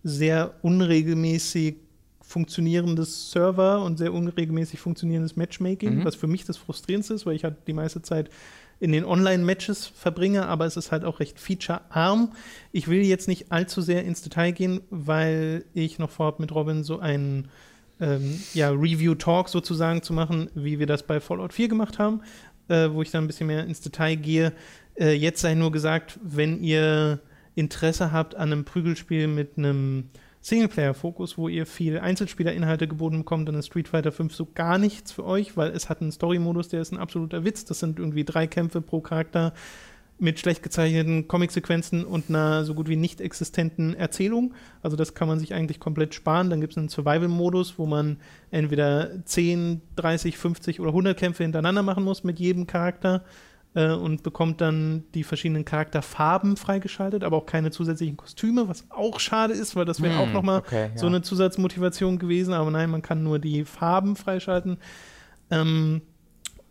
sehr unregelmäßig funktionierendes Server und sehr unregelmäßig funktionierendes Matchmaking, Mhm. was für mich das Frustrierendste ist, weil ich halt die meiste Zeit in den Online-Matches verbringe, aber es ist halt auch recht featurearm. Ich will jetzt nicht allzu sehr ins Detail gehen, weil ich noch vorhabe, mit Robin so einen ähm, ja, Review-Talk sozusagen zu machen, wie wir das bei Fallout 4 gemacht haben, äh, wo ich dann ein bisschen mehr ins Detail gehe. Äh, jetzt sei nur gesagt, wenn ihr Interesse habt an einem Prügelspiel mit einem Singleplayer-Fokus, wo ihr viel Einzelspielerinhalte geboten bekommt, dann ist Street Fighter 5 so gar nichts für euch, weil es hat einen Story-Modus, der ist ein absoluter Witz. Das sind irgendwie drei Kämpfe pro Charakter mit schlecht gezeichneten Comicsequenzen und einer so gut wie nicht existenten Erzählung. Also das kann man sich eigentlich komplett sparen. Dann gibt es einen Survival-Modus, wo man entweder 10, 30, 50 oder 100 Kämpfe hintereinander machen muss mit jedem Charakter äh, und bekommt dann die verschiedenen Charakterfarben freigeschaltet, aber auch keine zusätzlichen Kostüme, was auch schade ist, weil das wäre Hm, auch nochmal okay, ja. so eine Zusatzmotivation gewesen. Aber nein, man kann nur die Farben freischalten. Ähm,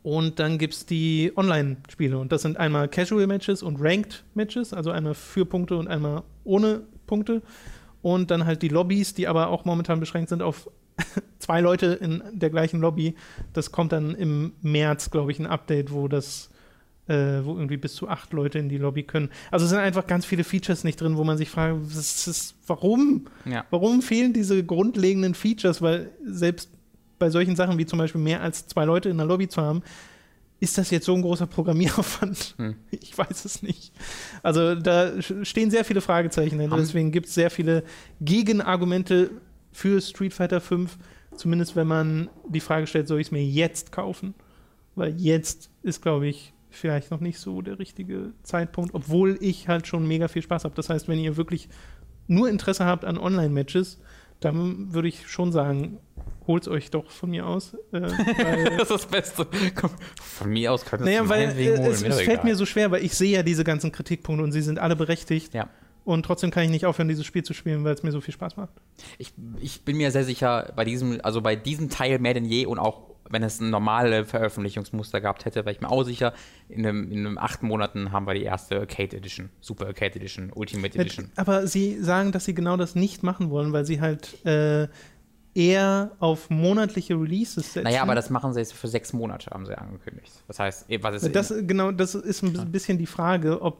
und dann gibt es die Online-Spiele. Und das sind einmal Casual-Matches und Ranked-Matches, also einmal für Punkte und einmal ohne Punkte. Und dann halt die Lobbys, die aber auch momentan beschränkt sind auf zwei Leute in der gleichen Lobby. Das kommt dann im März, glaube ich, ein Update, wo das äh, wo irgendwie bis zu acht Leute in die Lobby können. Also es sind einfach ganz viele Features nicht drin, wo man sich fragt, was ist, warum? Ja. Warum fehlen diese grundlegenden Features? Weil selbst bei solchen Sachen wie zum Beispiel mehr als zwei Leute in der Lobby zu haben, ist das jetzt so ein großer Programmieraufwand? Hm. Ich weiß es nicht. Also da stehen sehr viele Fragezeichen dahinter. Haben- Deswegen gibt es sehr viele Gegenargumente für Street Fighter 5. Zumindest wenn man die Frage stellt, soll ich es mir jetzt kaufen? Weil jetzt ist, glaube ich, vielleicht noch nicht so der richtige Zeitpunkt, obwohl ich halt schon mega viel Spaß habe. Das heißt, wenn ihr wirklich nur Interesse habt an Online-Matches, dann würde ich schon sagen, holt euch doch von mir aus. Äh, Das ist das Beste. Komm, Von mir aus könntest naja, du weil äh, holen, es, es fällt mir so schwer, weil ich sehe ja diese ganzen Kritikpunkte und sie sind alle berechtigt. Ja. Und trotzdem kann ich nicht aufhören, dieses Spiel zu spielen, weil es mir so viel Spaß macht. Ich, ich bin mir sehr sicher, bei diesem, also bei diesem Teil mehr denn je und auch wenn es ein normale Veröffentlichungsmuster gehabt hätte, wäre ich mir auch sicher, in einem, in einem acht Monaten haben wir die erste Arcade Edition, Super Arcade Edition, Ultimate Edition. Aber sie sagen, dass sie genau das nicht machen wollen, weil sie halt äh, eher auf monatliche Releases setzen. Naja, aber das machen sie jetzt für sechs Monate, haben sie angekündigt. Das heißt, eh, was ist Das, genau, das ist ein bi- bisschen die Frage, ob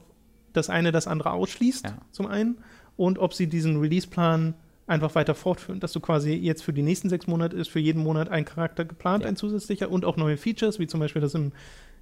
das eine das andere ausschließt, Ja. zum einen, und ob sie diesen Release-Plan einfach weiter fortführen, dass du quasi jetzt für die nächsten sechs Monate ist für jeden Monat ein Charakter geplant, Ja. ein zusätzlicher und auch neue Features, wie zum Beispiel, dass im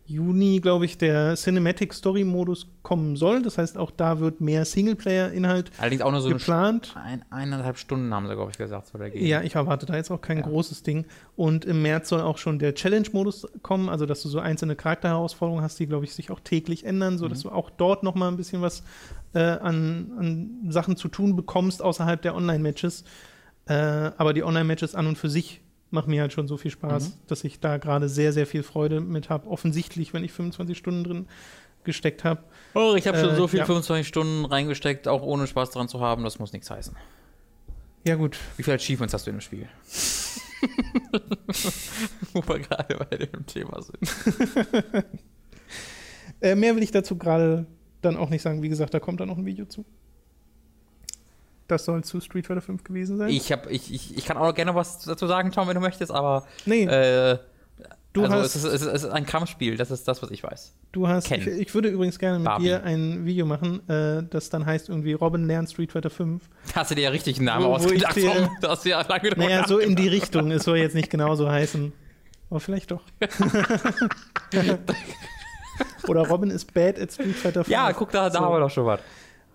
Juni, glaube ich, der Cinematic Story Modus kommen soll. Das heißt, auch da wird mehr Singleplayer-Inhalt allerdings auch nur so geplant. ein, eineinhalb Stunden haben sie, glaube ich, gesagt, soll der gehen. Ja, ich erwarte da jetzt auch kein Ja. großes Ding. Und im März soll auch schon der Challenge-Modus kommen, also dass du so einzelne Charakterherausforderungen hast, die, glaube ich, sich auch täglich ändern, sodass Mhm. du auch dort noch mal ein bisschen was äh, an, an Sachen zu tun bekommst außerhalb der Online-Matches. Äh, aber die Online-Matches an und für sich machen mir halt schon so viel Spaß, Mhm. dass ich da gerade sehr, sehr viel Freude mit habe. Offensichtlich, wenn ich 25 Stunden drin gesteckt habe. Oh, ich habe schon Äh, so viel ja. 25 Stunden reingesteckt, auch ohne Spaß dran zu haben, das muss nichts heißen. Ja, gut. Wie viele Achievements hast du in dem Spiel? Wo wir gerade bei dem Thema sind. Äh, mehr will ich dazu gerade dann auch nicht sagen. Wie gesagt, da kommt dann noch ein Video zu. Das soll zu Street Fighter 5 gewesen sein. Ich, hab, ich, ich, ich kann auch gerne was dazu sagen, Tom, wenn du möchtest, aber nee, äh, Du also hast- es, ist, es, ist, es ist ein Kampfspiel, das ist das, was ich weiß. Du hast, ich, ich würde übrigens gerne mit Barbie. dir ein Video machen, äh, das dann heißt irgendwie Robin lernt Street Fighter 5. Hast du dir ja richtig einen Namen Wo- wo ausgedacht? dir- Tom? Du hast ja lange drüber Naja, so in die. Richtung. Es soll jetzt nicht genauso heißen. Aber vielleicht doch. Oder Robin ist bad at Street Fighter 5. Ja, guck, da, da So. haben wir doch schon was.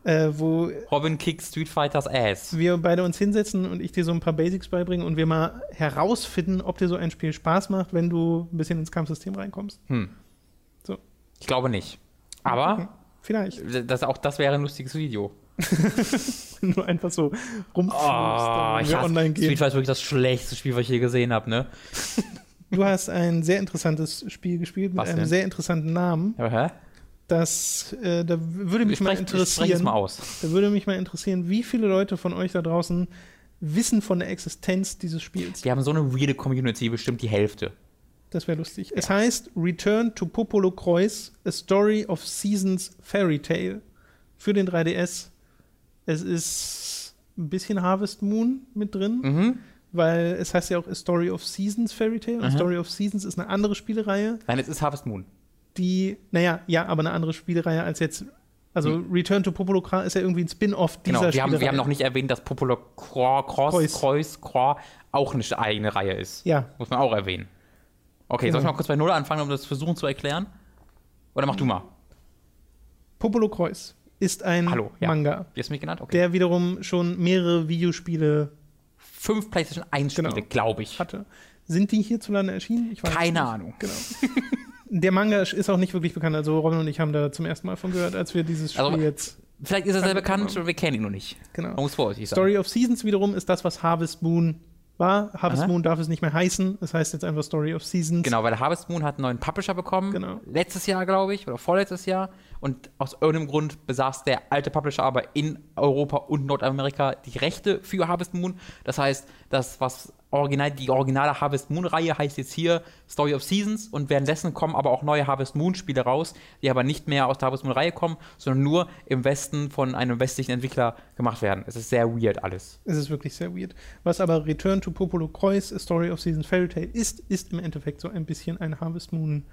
Äh, wo Robin kickt Street Fighters Ass. wir beide uns hinsetzen und ich dir so ein paar Basics beibringen und wir mal herausfinden, ob dir so ein Spiel Spaß macht, wenn du ein bisschen ins Kampfsystem reinkommst. Hm. So. Ich glaube nicht. Aber Okay. Vielleicht. das, auch das wäre ein lustiges Video. Nur einfach so rumflugst, Oh, ich hasse, online Street gehen. Fighter ist wirklich das schlechteste Spiel, was ich je gesehen habe, ne? Du hast ein sehr interessantes Spiel gespielt mit Was einem denn? sehr interessanten Namen. Hä? Das, äh, da würde mich mal sprech es interessieren. mal. Da würde mich mal interessieren, wie viele Leute von euch da draußen wissen von der Existenz dieses Spiels. Wir haben so eine weirde Community, bestimmt die Hälfte. Das wäre lustig. Es heißt Return to Popolo Kreuz, A Story of Seasons Fairy Tale für den 3DS. Es ist ein bisschen Harvest Moon mit drin, Mhm. weil es heißt ja auch A Story of Seasons Fairy Tale. A Mhm. Story of Seasons ist eine andere Spielereihe, Nein, es ist Harvest Moon. Die, naja, ja, aber eine andere Spielereihe als jetzt. Also Return to Popolo Kreuz ist ja irgendwie ein Spin-off dieser Genau, wir haben, wir haben noch nicht erwähnt, dass Popular Cro- Cross, Kreuz. Croix auch eine eigene Reihe ist. Ja, Muss man auch erwähnen. Okay, soll ich Genau. mal kurz bei Null anfangen, um das versuchen zu erklären? Oder mach du mal. Popolo Kreuz ist ein Hallo, ja. Manga, Wie hast du mich genannt? Okay. der wiederum schon mehrere Videospiele Fünf PlayStation 1 Spiele, Genau. glaube ich. hatte. Sind die hierzulande erschienen? Ich weiß Keine nicht. Ahnung. Genau. Der Manga ist auch nicht wirklich bekannt. Also Robin und ich haben da zum ersten Mal von gehört, als wir dieses Spiel Also, jetzt. Vielleicht ist er sehr Kann- bekannt und wir kennen ihn noch nicht. Genau. Man muss vorsichtig sein. Story of Seasons wiederum ist das, was Harvest Moon war. Harvest Aha. Moon darf es nicht mehr heißen. Es heißt jetzt einfach Story of Seasons. Genau, weil Harvest Moon hat einen neuen Publisher bekommen. Genau. Letztes Jahr, glaube ich, oder vorletztes Jahr. Und aus irgendeinem Grund besaß der alte Publisher aber in Europa und Nordamerika die Rechte für Harvest Moon. Das heißt, das, was original, die originale Harvest Moon-Reihe heißt jetzt hier Story of Seasons und währenddessen kommen aber auch neue Harvest Moon-Spiele raus, die aber nicht mehr aus der Harvest Moon-Reihe kommen, sondern nur im Westen von einem westlichen Entwickler gemacht werden. Es ist sehr weird alles. Es ist wirklich sehr weird. Was aber Return to Popolo Kreuz, A Story of Seasons Fairy Tale ist, ist im Endeffekt so ein bisschen ein Harvest Moon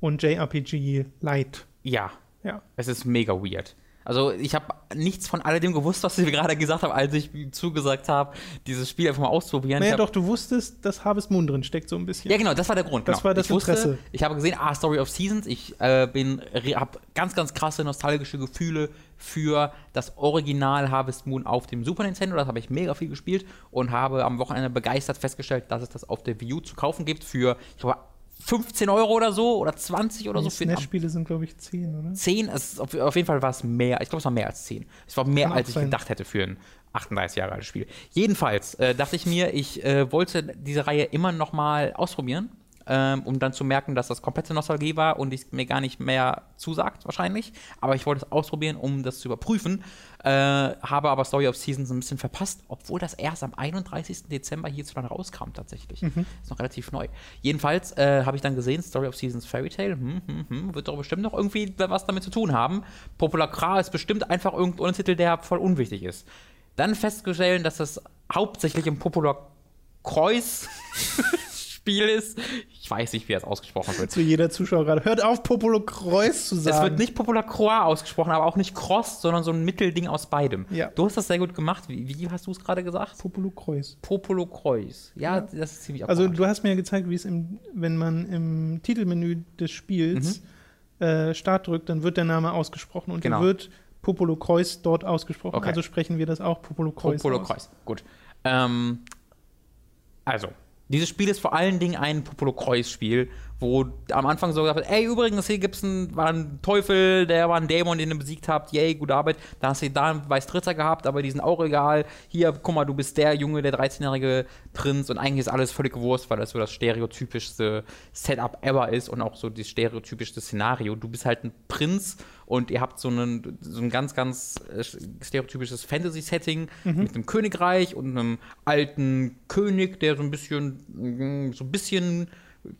und JRPG Light. Ja, Ja. Es ist mega weird. Also ich habe nichts von alledem gewusst, was wir gerade gesagt haben, als ich zugesagt habe, dieses Spiel einfach mal auszuprobieren. Naja, ich doch, du wusstest, dass Harvest Moon drin steckt, so ein bisschen. Ja, genau, das war der Grund. Das genau. war das ich wusste, Interesse. Ich habe gesehen, ah, Story of Seasons. Ich äh, bin, habe ganz, ganz krasse nostalgische Gefühle für das Original Harvest Moon auf dem Super Nintendo. Das habe ich mega viel gespielt und habe am Wochenende begeistert festgestellt, dass es das auf der Wii U zu kaufen gibt für, ich glaube, 15 Euro oder so oder 20 oder Die so SNES-Spiele sind, glaube ich, 10, oder? 10, es ist auf, auf jeden Fall war es mehr, ich glaube, es war mehr als 10. Es war mehr, Kann als ich sein. gedacht hätte für ein 38 Jahre altes Spiel. Jedenfalls äh, dachte ich mir, ich äh, wollte diese Reihe immer noch mal ausprobieren, ähm, um dann zu merken, dass das komplette Nostalgie war und es mir gar nicht mehr zusagt, wahrscheinlich. Aber ich wollte es ausprobieren, um das zu überprüfen. Äh, habe aber Story of Seasons ein bisschen verpasst, obwohl das erst am 31. Dezember hierzulande rauskam, tatsächlich. Ist noch relativ neu. Jedenfalls äh, habe ich dann gesehen, Story of Seasons Fairy Tale, hm, hm, hm, wird doch bestimmt noch irgendwie was damit zu tun haben. Popular Kra ist bestimmt einfach irgendein Untertitel, der voll unwichtig ist. Dann festgestellt, dass das hauptsächlich im Popular Kreuz Spiel ist. Ich weiß nicht, wie das ausgesprochen wird. Zu jeder Zuschauer gerade. Hört auf, Popolo Kreuz zu sagen. Es wird nicht Popular Croix ausgesprochen, aber auch nicht Cross, sondern so ein Mittelding aus beidem. Ja. Du hast das sehr gut gemacht. Wie, wie hast du es gerade gesagt? Popolo Kreuz. Popolo Kreuz. Ja, das ist ziemlich Also du hast mir ja gezeigt, wie es im, wenn man im Titelmenü des Spiels äh, Start drückt, dann wird der Name ausgesprochen und Mhm. Genau. dann wird Popolo Kreuz dort ausgesprochen. Okay. Also sprechen wir das auch Popolo Kreuz. Popolo. Kreuz. Gut. Ähm, also, dieses Spiel ist vor allen Dingen ein Popolo Kreuz-Spiel, wo am Anfang so gesagt wird, ey, übrigens, hier gibt's einen, war ein Teufel, der war ein Dämon, den ihr besiegt habt, yay, gute Arbeit. Da hast du da einen Weißdritter gehabt, aber die sind auch egal. Hier, guck mal, du bist der Junge, der 13-jährige Prinz und eigentlich ist alles völlig Wurst, weil das so das stereotypischste Setup ever ist und auch so das stereotypischste Szenario. Du bist halt ein Prinz und ihr habt so, einen, so ein ganz, ganz äh, stereotypisches Fantasy-Setting mit einem Königreich und einem alten König, der so ein bisschen, mm, so ein bisschen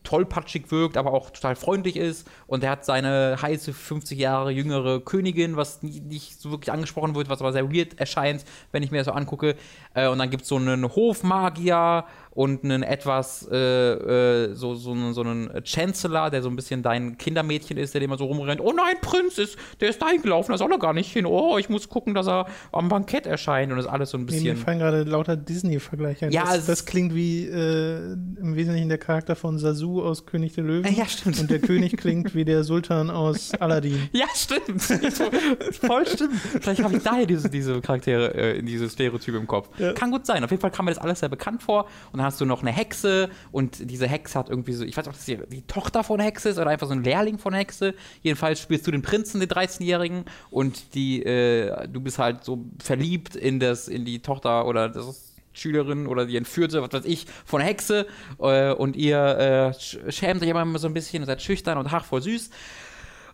tollpatschig wirkt, aber auch total freundlich ist. Und er hat seine heiße 50 Jahre jüngere Königin, was nie, nicht so wirklich angesprochen wird, was aber sehr weird erscheint, wenn ich mir das so angucke. Äh, und dann gibt es so einen Hofmagier und einen etwas, äh, äh, so, so, einen- so einen Chancellor, der so ein bisschen dein Kindermädchen ist, der immer so rumrennt. Oh nein, Prinz, ist, der ist dahin gelaufen, da soll er gar nicht hin. Oh, ich muss gucken, dass er am Bankett erscheint und das ist alles so ein Nee, mir bisschen. fallen gerade lauter Disney-Vergleiche ein. Ja, das, das klingt wie äh, im Wesentlichen der Charakter von Sasu aus König der Löwen. Ja, stimmt. Und der König klingt wie der Sultan aus Aladdin. Ja, stimmt. Voll stimmt. Vielleicht habe ich daher diese, diese Charaktere, äh, diese Stereotype im Kopf. Ja. Kann gut sein. Auf jeden Fall kam mir das alles sehr bekannt vor. Und dann hast du noch eine Hexe und diese Hexe hat irgendwie so, ich weiß nicht, ob das die, die Tochter von Hexe ist oder einfach so ein Lehrling von Hexe. Jedenfalls spielst du den Prinzen, den 13-Jährigen, und die, äh, du bist halt so verliebt in das, in die Tochter oder das Schülerin oder die Entführte, was weiß ich, von Hexe äh, und ihr äh, sch- schämt sich immer so ein bisschen, seid schüchtern und ach, voll süß.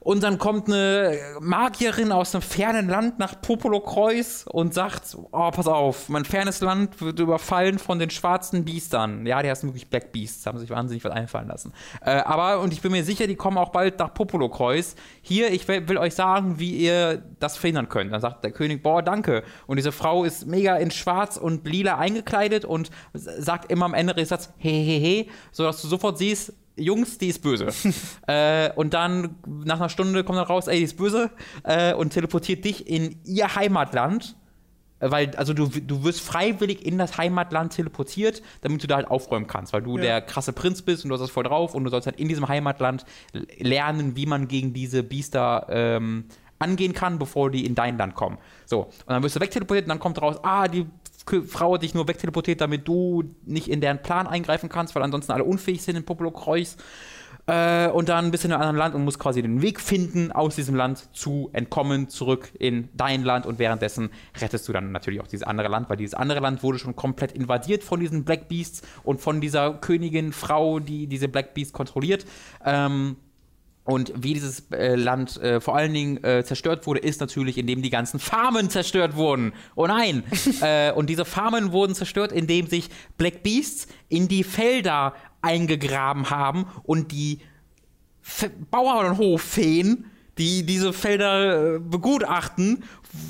Und dann kommt eine Magierin aus einem fernen Land nach Popolokreuz und sagt, oh, pass auf, mein fernes Land wird überfallen von den schwarzen Biestern. Ja, die heißen wirklich Black Beasts, haben sich wahnsinnig was einfallen lassen. Äh, aber, und ich bin mir sicher, die kommen auch bald nach Popolokreuz. Hier, ich will, will euch sagen, wie ihr das verhindern könnt. Dann sagt der König, boah, danke. Und diese Frau ist mega in schwarz und lila eingekleidet und sagt immer am Ende des Satzes, he, he, he, sodass du sofort siehst, Jungs, die ist böse. äh, und dann nach einer Stunde kommt dann raus, ey, die ist böse äh, und teleportiert dich in ihr Heimatland. Äh, Weil, also du, du wirst freiwillig in das Heimatland teleportiert, damit du da halt aufräumen kannst, weil du Ja. der krasse Prinz bist und du hast das voll drauf und du sollst halt in diesem Heimatland lernen, wie man gegen diese Biester ähm, angehen kann, bevor die in dein Land kommen. So, und dann wirst du wegteleportiert und dann kommt raus, ah, die Frau dich nur wegteleportiert, damit du nicht in deren Plan eingreifen kannst, weil ansonsten alle unfähig sind in Popolokreuz. Äh, und dann bist du in einem anderen Land und musst quasi den Weg finden, aus diesem Land zu entkommen, zurück in dein Land und währenddessen rettest du dann natürlich auch dieses andere Land, weil dieses andere Land wurde schon komplett invadiert von diesen Black Beasts und von dieser Königin, Frau, die diese Black Beasts kontrolliert. Ähm, und wie dieses äh, Land äh, vor allen Dingen äh, zerstört wurde, ist natürlich, indem die ganzen Farmen zerstört wurden. Oh nein! äh, und diese Farmen wurden zerstört, indem sich Black Beasts in die Felder eingegraben haben und die F Bauernhoffeen, die diese Felder äh, begutachten,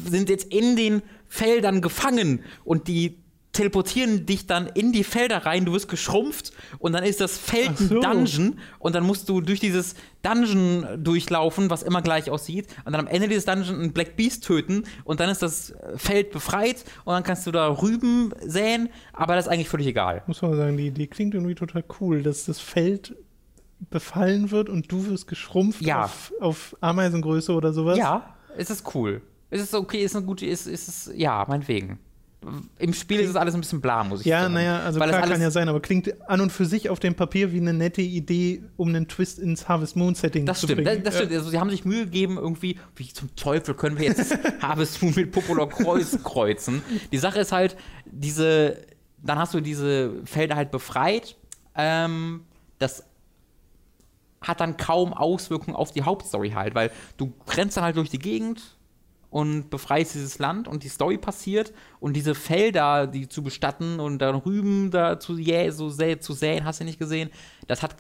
sind jetzt in den Feldern gefangen und die teleportieren dich dann in die Felder rein, du wirst geschrumpft und dann ist das Feld so. ein Dungeon und dann musst du durch dieses Dungeon durchlaufen, was immer gleich aussieht und dann am Ende dieses Dungeon einen Black Beast töten und dann ist das Feld befreit und dann kannst du da Rüben säen, aber das ist eigentlich völlig egal. Muss man sagen, die Idee klingt irgendwie total cool, dass das Feld befallen wird und du wirst geschrumpft Ja. auf, auf Ameisengröße oder sowas. Ja, es ist cool. Es ist okay, ist eine gute, ist, ist es, ja, meinetwegen. Im Spiel ist es alles ein bisschen bla, muss ich Ja, sagen. naja, also Weil klar das kann ja sein, aber klingt an und für sich auf dem Papier wie eine nette Idee, um einen Twist ins Harvest Moon Setting das zu stimmt, das, bringen. das stimmt. Also, sie haben sich Mühe gegeben, irgendwie, wie zum Teufel können wir jetzt Harvest Moon mit Popolor Kreuz kreuzen. Die Sache ist halt, diese, dann hast du diese Felder halt befreit. Ähm, das hat dann kaum Auswirkungen auf die Hauptstory halt, weil du rennst dann halt durch die Gegend und befreist dieses Land und die Story passiert und diese Felder, die zu bestatten und dann Rüben da zu, jä so sä zu säen, hast du nicht gesehen, das hat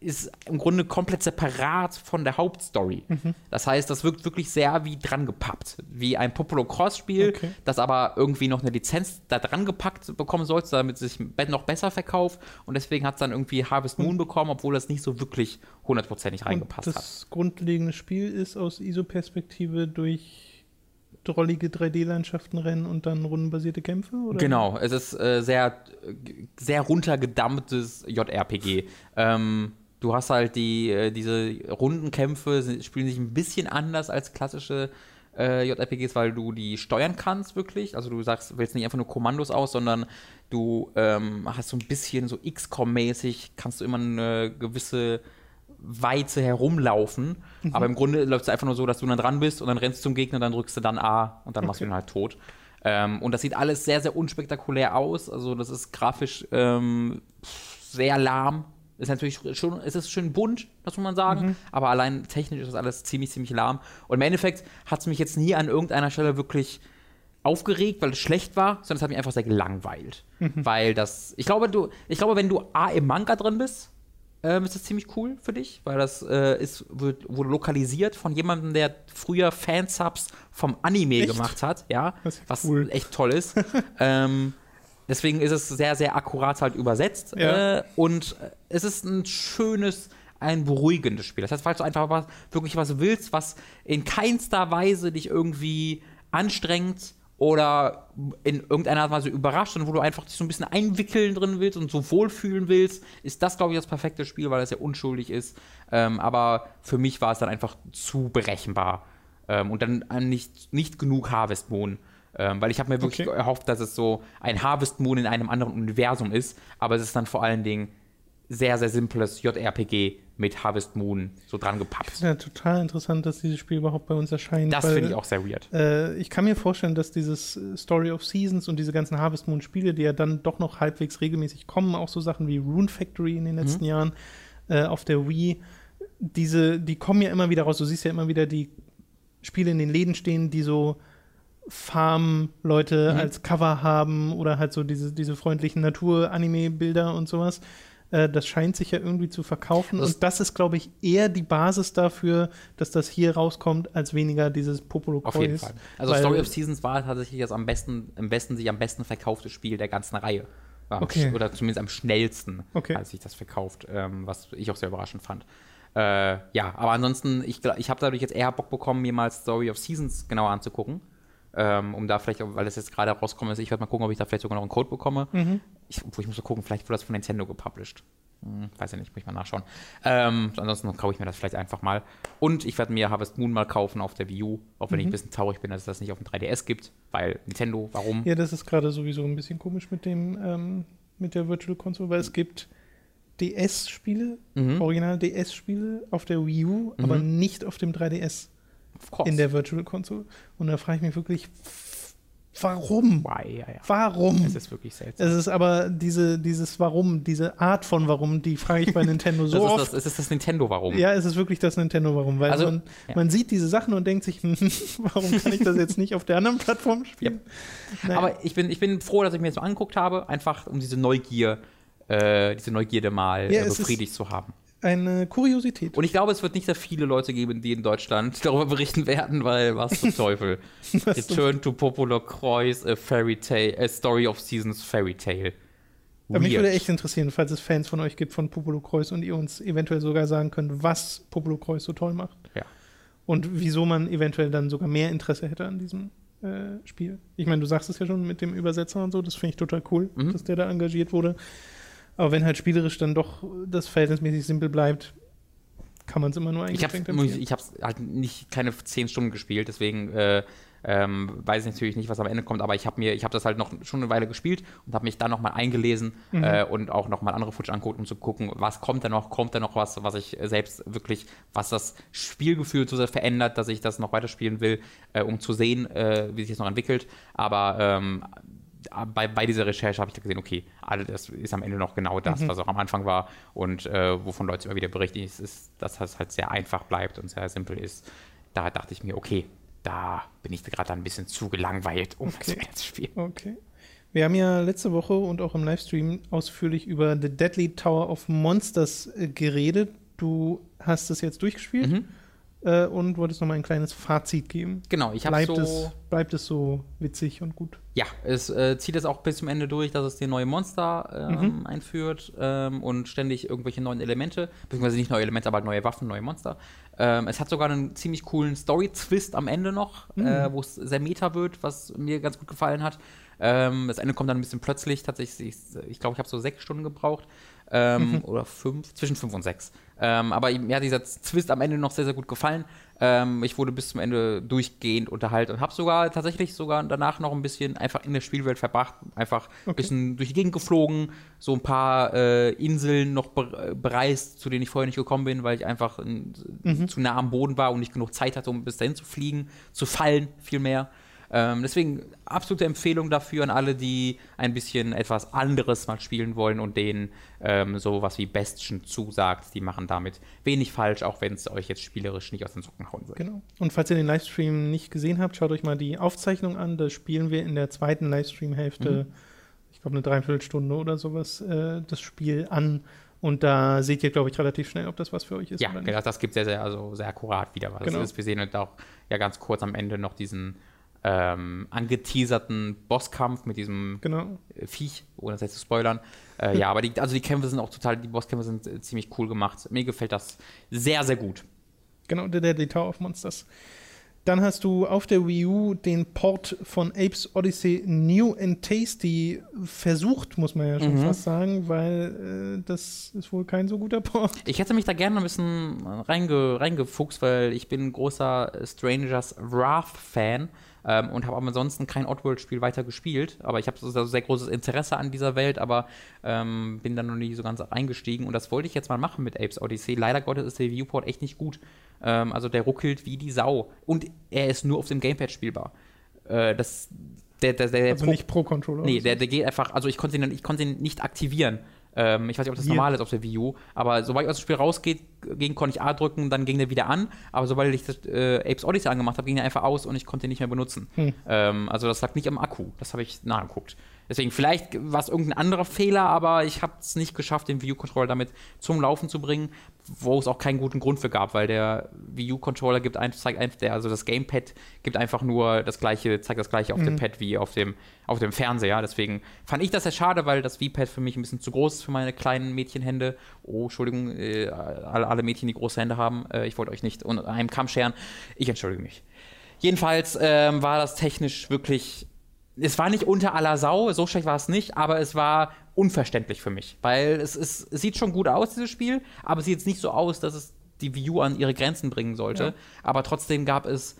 ist im Grunde komplett separat von der Hauptstory. Das heißt, das wirkt wirklich sehr wie dran gepappt, wie ein Popolo Cross Spiel, Okay. das aber irgendwie noch eine Lizenz da dran gepackt bekommen sollte, damit es sich noch besser verkauft und deswegen hat es dann irgendwie Harvest Moon bekommen, obwohl das nicht so wirklich hundertprozentig Und reingepasst hat. das grundlegende Spiel ist aus ISO-Perspektive durch drollige 3D-Landschaften rennen und dann rundenbasierte Kämpfe? Oder? Genau, es ist äh, sehr, sehr runtergedampftes JRPG. Ähm, du hast halt die, äh, diese Rundenkämpfe, spielen sich ein bisschen anders als klassische äh, JRPGs, weil du die steuern kannst wirklich. Also du sagst, wählst nicht einfach nur Kommandos aus, sondern du ähm, hast so ein bisschen so XCOM-mäßig, kannst du immer eine gewisse Weite herumlaufen. Aber im Grunde läuft es einfach nur so, dass du dann dran bist und dann rennst du zum Gegner, dann drückst du dann A und dann machst du ihn halt tot. Ähm, und das sieht alles sehr, sehr unspektakulär aus. Also das ist grafisch ähm, sehr lahm. Ist natürlich schon, es ist schön bunt, das muss man sagen, aber allein technisch ist das alles ziemlich, ziemlich lahm. Und im Endeffekt hat es mich jetzt nie an irgendeiner Stelle wirklich aufgeregt, weil es schlecht war, sondern es hat mich einfach sehr gelangweilt. Weil das, ich glaube, du, ich glaube, wenn du A im Manga drin bist, ähm, ist das ziemlich cool für dich, weil das äh, ist, wird, wurde lokalisiert von jemandem, der früher Fansubs vom Anime Echt? gemacht hat, ja, was cool. echt toll ist. ähm, deswegen ist es sehr, sehr akkurat halt übersetzt. Ja. Äh, und es ist ein schönes, ein beruhigendes Spiel. Das heißt, falls du einfach was, wirklich was willst, was in keinster Weise dich irgendwie anstrengt oder in irgendeiner Art und Weise überrascht und wo du einfach dich so ein bisschen einwickeln drin willst und so wohlfühlen willst, ist das, glaube ich, das perfekte Spiel, weil es ja unschuldig ist. Ähm, aber für mich war es dann einfach zu berechenbar. Ähm, und dann nicht, nicht genug Harvest Moon. Ähm, weil ich habe mir wirklich Okay. erhofft, dass es so ein Harvest Moon in einem anderen Universum ist, aber es ist dann vor allen Dingen sehr, sehr simples JRPG mit Harvest Moon so dran gepappt. Ja, total interessant, dass dieses Spiel überhaupt bei uns erscheint. Das finde ich auch sehr weird. Äh, ich kann mir vorstellen, dass dieses äh, Story of Seasons und diese ganzen Harvest Moon Spiele, die ja dann doch noch halbwegs regelmäßig kommen, auch so Sachen wie Rune Factory in den Mhm. letzten Jahren äh, auf der Wii, diese, die kommen ja immer wieder raus. Du siehst ja immer wieder die Spiele in den Läden stehen, die so Farm-Leute Mhm. als Cover haben oder halt so diese, diese freundlichen Natur-Anime-Bilder und sowas. Äh, das scheint sich ja irgendwie zu verkaufen. Das- und das ist, glaube ich, eher die Basis dafür, dass das hier rauskommt, als weniger dieses Popolo Auf jeden Fall. Also Story of Seasons war tatsächlich das am besten, am besten sich am besten verkaufte Spiel der ganzen Reihe. Okay. Oder zumindest am schnellsten Okay. hat sich das verkauft, ähm, was ich auch sehr überraschend fand. Äh, ja, aber ansonsten, ich, ich habe dadurch jetzt eher Bock bekommen, mir mal Story of Seasons genauer anzugucken. Ähm, um da vielleicht, weil das jetzt gerade rauskommt, ist, ich werde mal gucken, ob ich da vielleicht sogar noch einen Code bekomme. Mhm. Ich, obwohl, ich muss mal gucken, vielleicht wurde das von Nintendo gepublished. Hm, weiß ja nicht, muss ich mal nachschauen. Ähm, ansonsten kaufe ich mir das vielleicht einfach mal. Und ich werde mir Harvest Moon mal kaufen auf der Wii U, auch wenn ich ein bisschen traurig bin, dass es das nicht auf dem 3DS gibt, weil Nintendo, warum? Ja, das ist gerade sowieso ein bisschen komisch mit dem, ähm, mit der Virtual Console, weil es gibt DS-Spiele, Mhm. Original DS-Spiele auf der Wii U, aber nicht auf dem 3DS Of course. In der Virtual Console. Und da frage ich mich wirklich, warum? Why, ja, ja. Warum? Es ist wirklich seltsam. Es ist aber diese, dieses Warum, diese Art von Warum, die frage ich bei Nintendo so das ist oft. das, es ist das Nintendo, warum? Ja, es ist wirklich das Nintendo Warum, weil Also, man, ja. man sieht diese Sachen und denkt sich, warum kann ich das jetzt nicht auf der anderen Plattform spielen? Naja. Aber ich bin, ich bin froh, dass ich mir das so angeguckt habe, einfach um diese Neugier, äh, diese Neugierde mal äh, es ist- befriedigt zu haben. Eine Kuriosität. Und ich glaube, es wird nicht sehr viele Leute geben, die in Deutschland darüber berichten werden, weil was zum Teufel. Return to Popular Kreuz, a Fairy Tale, a Story of Seasons Fairy Tale. Aber mich würde echt interessieren, falls es Fans von euch gibt von Popolo Kreuz und ihr uns eventuell sogar sagen könnt, was Popolo Kreuz so toll macht. Ja. Und wieso man eventuell dann sogar mehr Interesse hätte an diesem äh, Spiel. Ich meine, du sagst es ja schon mit dem Übersetzer und so, das finde ich total cool, Mhm. dass der da engagiert wurde. Aber wenn halt spielerisch dann doch das verhältnismäßig simpel bleibt, kann man es immer nur Ich habe eingeschränkt empfehlen. ich hab's halt nicht keine zehn Stunden gespielt, deswegen äh, ähm, weiß ich natürlich nicht, was am Ende kommt, aber ich habe mir, ich habe das halt noch schon eine Weile gespielt und habe mich dann noch mal eingelesen Mhm. äh, und auch noch mal andere Footage angeguckt, um zu gucken, was kommt da noch, kommt da noch was, was ich selbst wirklich, was das Spielgefühl so sehr verändert, dass ich das noch weiterspielen will, äh, um zu sehen, äh, wie sich das noch entwickelt. Aber ähm, bei, bei dieser Recherche habe ich gesehen, okay, alle, das ist am Ende noch genau das, was auch am Anfang war und äh, wovon Leute immer wieder berichten, ist, ist, dass das halt sehr einfach bleibt und sehr simpel ist. Da dachte ich mir, okay, da bin ich gerade ein bisschen zu gelangweilt, um das Okay. zu spielen. Okay. Wir haben ja letzte Woche und auch im Livestream ausführlich über The Deadly Tower of Monsters äh, geredet. Du hast es jetzt durchgespielt Mhm. Äh, und wolltest nochmal ein kleines Fazit geben. Genau, ich habe so. es, bleibt es so witzig und gut? Ja, es äh, zieht es auch bis zum Ende durch, dass es dir neue Monster ähm, Mhm. einführt ähm, und ständig irgendwelche neuen Elemente, beziehungsweise nicht neue Elemente, aber neue Waffen, neue Monster. Ähm, es hat sogar einen ziemlich coolen Story-Twist am Ende noch, Mhm. äh, wo es sehr meta wird, was mir ganz gut gefallen hat. Ähm, das Ende kommt dann ein bisschen plötzlich, tatsächlich, ich, ich glaube, ich habe so sechs Stunden gebraucht. Ähm, Mhm. Oder fünf, zwischen fünf und sechs. Ähm, aber mir hat dieser Twist am Ende noch sehr, sehr gut gefallen. Ähm, ich wurde bis zum Ende durchgehend unterhalten und habe sogar tatsächlich sogar danach noch ein bisschen einfach in der Spielwelt verbracht. Einfach ein Okay. bisschen durch die Gegend geflogen, so ein paar äh, Inseln noch be bereist, zu denen ich vorher nicht gekommen bin, weil ich einfach in, Mhm. zu nah am Boden war und nicht genug Zeit hatte, um bis dahin zu fliegen, zu fallen, vielmehr. Ähm, deswegen absolute Empfehlung dafür an alle, die ein bisschen etwas anderes mal spielen wollen und denen ähm, sowas wie Bestien zusagt. Die machen damit wenig falsch, auch wenn es euch jetzt spielerisch nicht aus den Socken hauen würde. Genau. Und falls ihr den Livestream nicht gesehen habt, schaut euch mal die Aufzeichnung an. Da spielen wir in der zweiten Livestream-Hälfte, Mhm. ich glaube eine Dreiviertelstunde oder sowas, äh, das Spiel an. Und da seht ihr, glaube ich, relativ schnell, ob das was für euch ist Ja, genau, das gibt sehr, sehr, also sehr akkurat wieder, was Genau. es ist. Wir sehen halt auch ja ganz kurz am Ende noch diesen ähm, angeteaserten Bosskampf mit diesem Genau. äh, Viech, ohne das jetzt zu spoilern. Äh, ja, aber die, also die Kämpfe sind auch total, die Bosskämpfe sind äh, ziemlich cool gemacht. Mir gefällt das sehr, sehr gut. Genau, der Deadly Tower of Monsters. Dann hast du auf der Wii U den Port von Apes Odyssey New and Tasty versucht, muss man ja schon Mhm. fast sagen, weil äh, das ist wohl kein so guter Port. Ich hätte mich da gerne ein bisschen reinge, reingefuchst, weil ich bin ein großer Strangers Wrath-Fan ähm, und habe aber ansonsten kein Oddworld-Spiel weiter gespielt. Aber ich habe so sehr großes Interesse an dieser Welt, aber ähm, bin da noch nie so ganz eingestiegen. Und das wollte ich jetzt mal machen mit Apes Odyssey. Leider Gottes ist der Viewport echt nicht gut. Ähm, also der ruckelt wie die Sau. Und er ist nur auf dem Gamepad spielbar. Äh, das, der, der, der, Also Pro- nicht Pro-Controller. Nee, der, der geht einfach, also ich konnte ihn, ich konnte ihn nicht aktivieren. Ähm, ich weiß nicht, ob das Hier. normal ist auf der Wii U, aber sobald ich aus dem Spiel rausgeht, ging, konnte ich A drücken, dann ging der wieder an, aber sobald ich das äh, Apes Odyssey angemacht habe, ging der einfach aus und ich konnte ihn nicht mehr benutzen. Hm. Ähm, also das lag nicht am Akku, das habe ich nachgeguckt. Deswegen, vielleicht war es irgendein anderer Fehler, aber ich habe es nicht geschafft, den Wii U-Controller damit zum Laufen zu bringen, wo es auch keinen guten Grund für gab, weil der Wii U-Controller gibt ein, zeigt ein, der, also das Gamepad gibt einfach nur das gleiche, zeigt das gleiche auf dem Mhm. Pad wie auf dem, auf dem Fernseher. Deswegen fand ich das sehr schade, weil das Wii-Pad für mich ein bisschen zu groß ist für meine kleinen Mädchenhände. Oh, Entschuldigung, äh, alle, alle Mädchen, die große Hände haben. Äh, ich wollte euch nicht unter einem Kamm scheren. Ich entschuldige mich. Jedenfalls ähm, war das technisch wirklich. Es war nicht unter aller Sau, so schlecht war es nicht, aber es war unverständlich für mich. Weil es, es sieht schon gut aus, dieses Spiel, aber es sieht jetzt nicht so aus, dass es die U an ihre Grenzen bringen sollte. Ja. Aber trotzdem gab es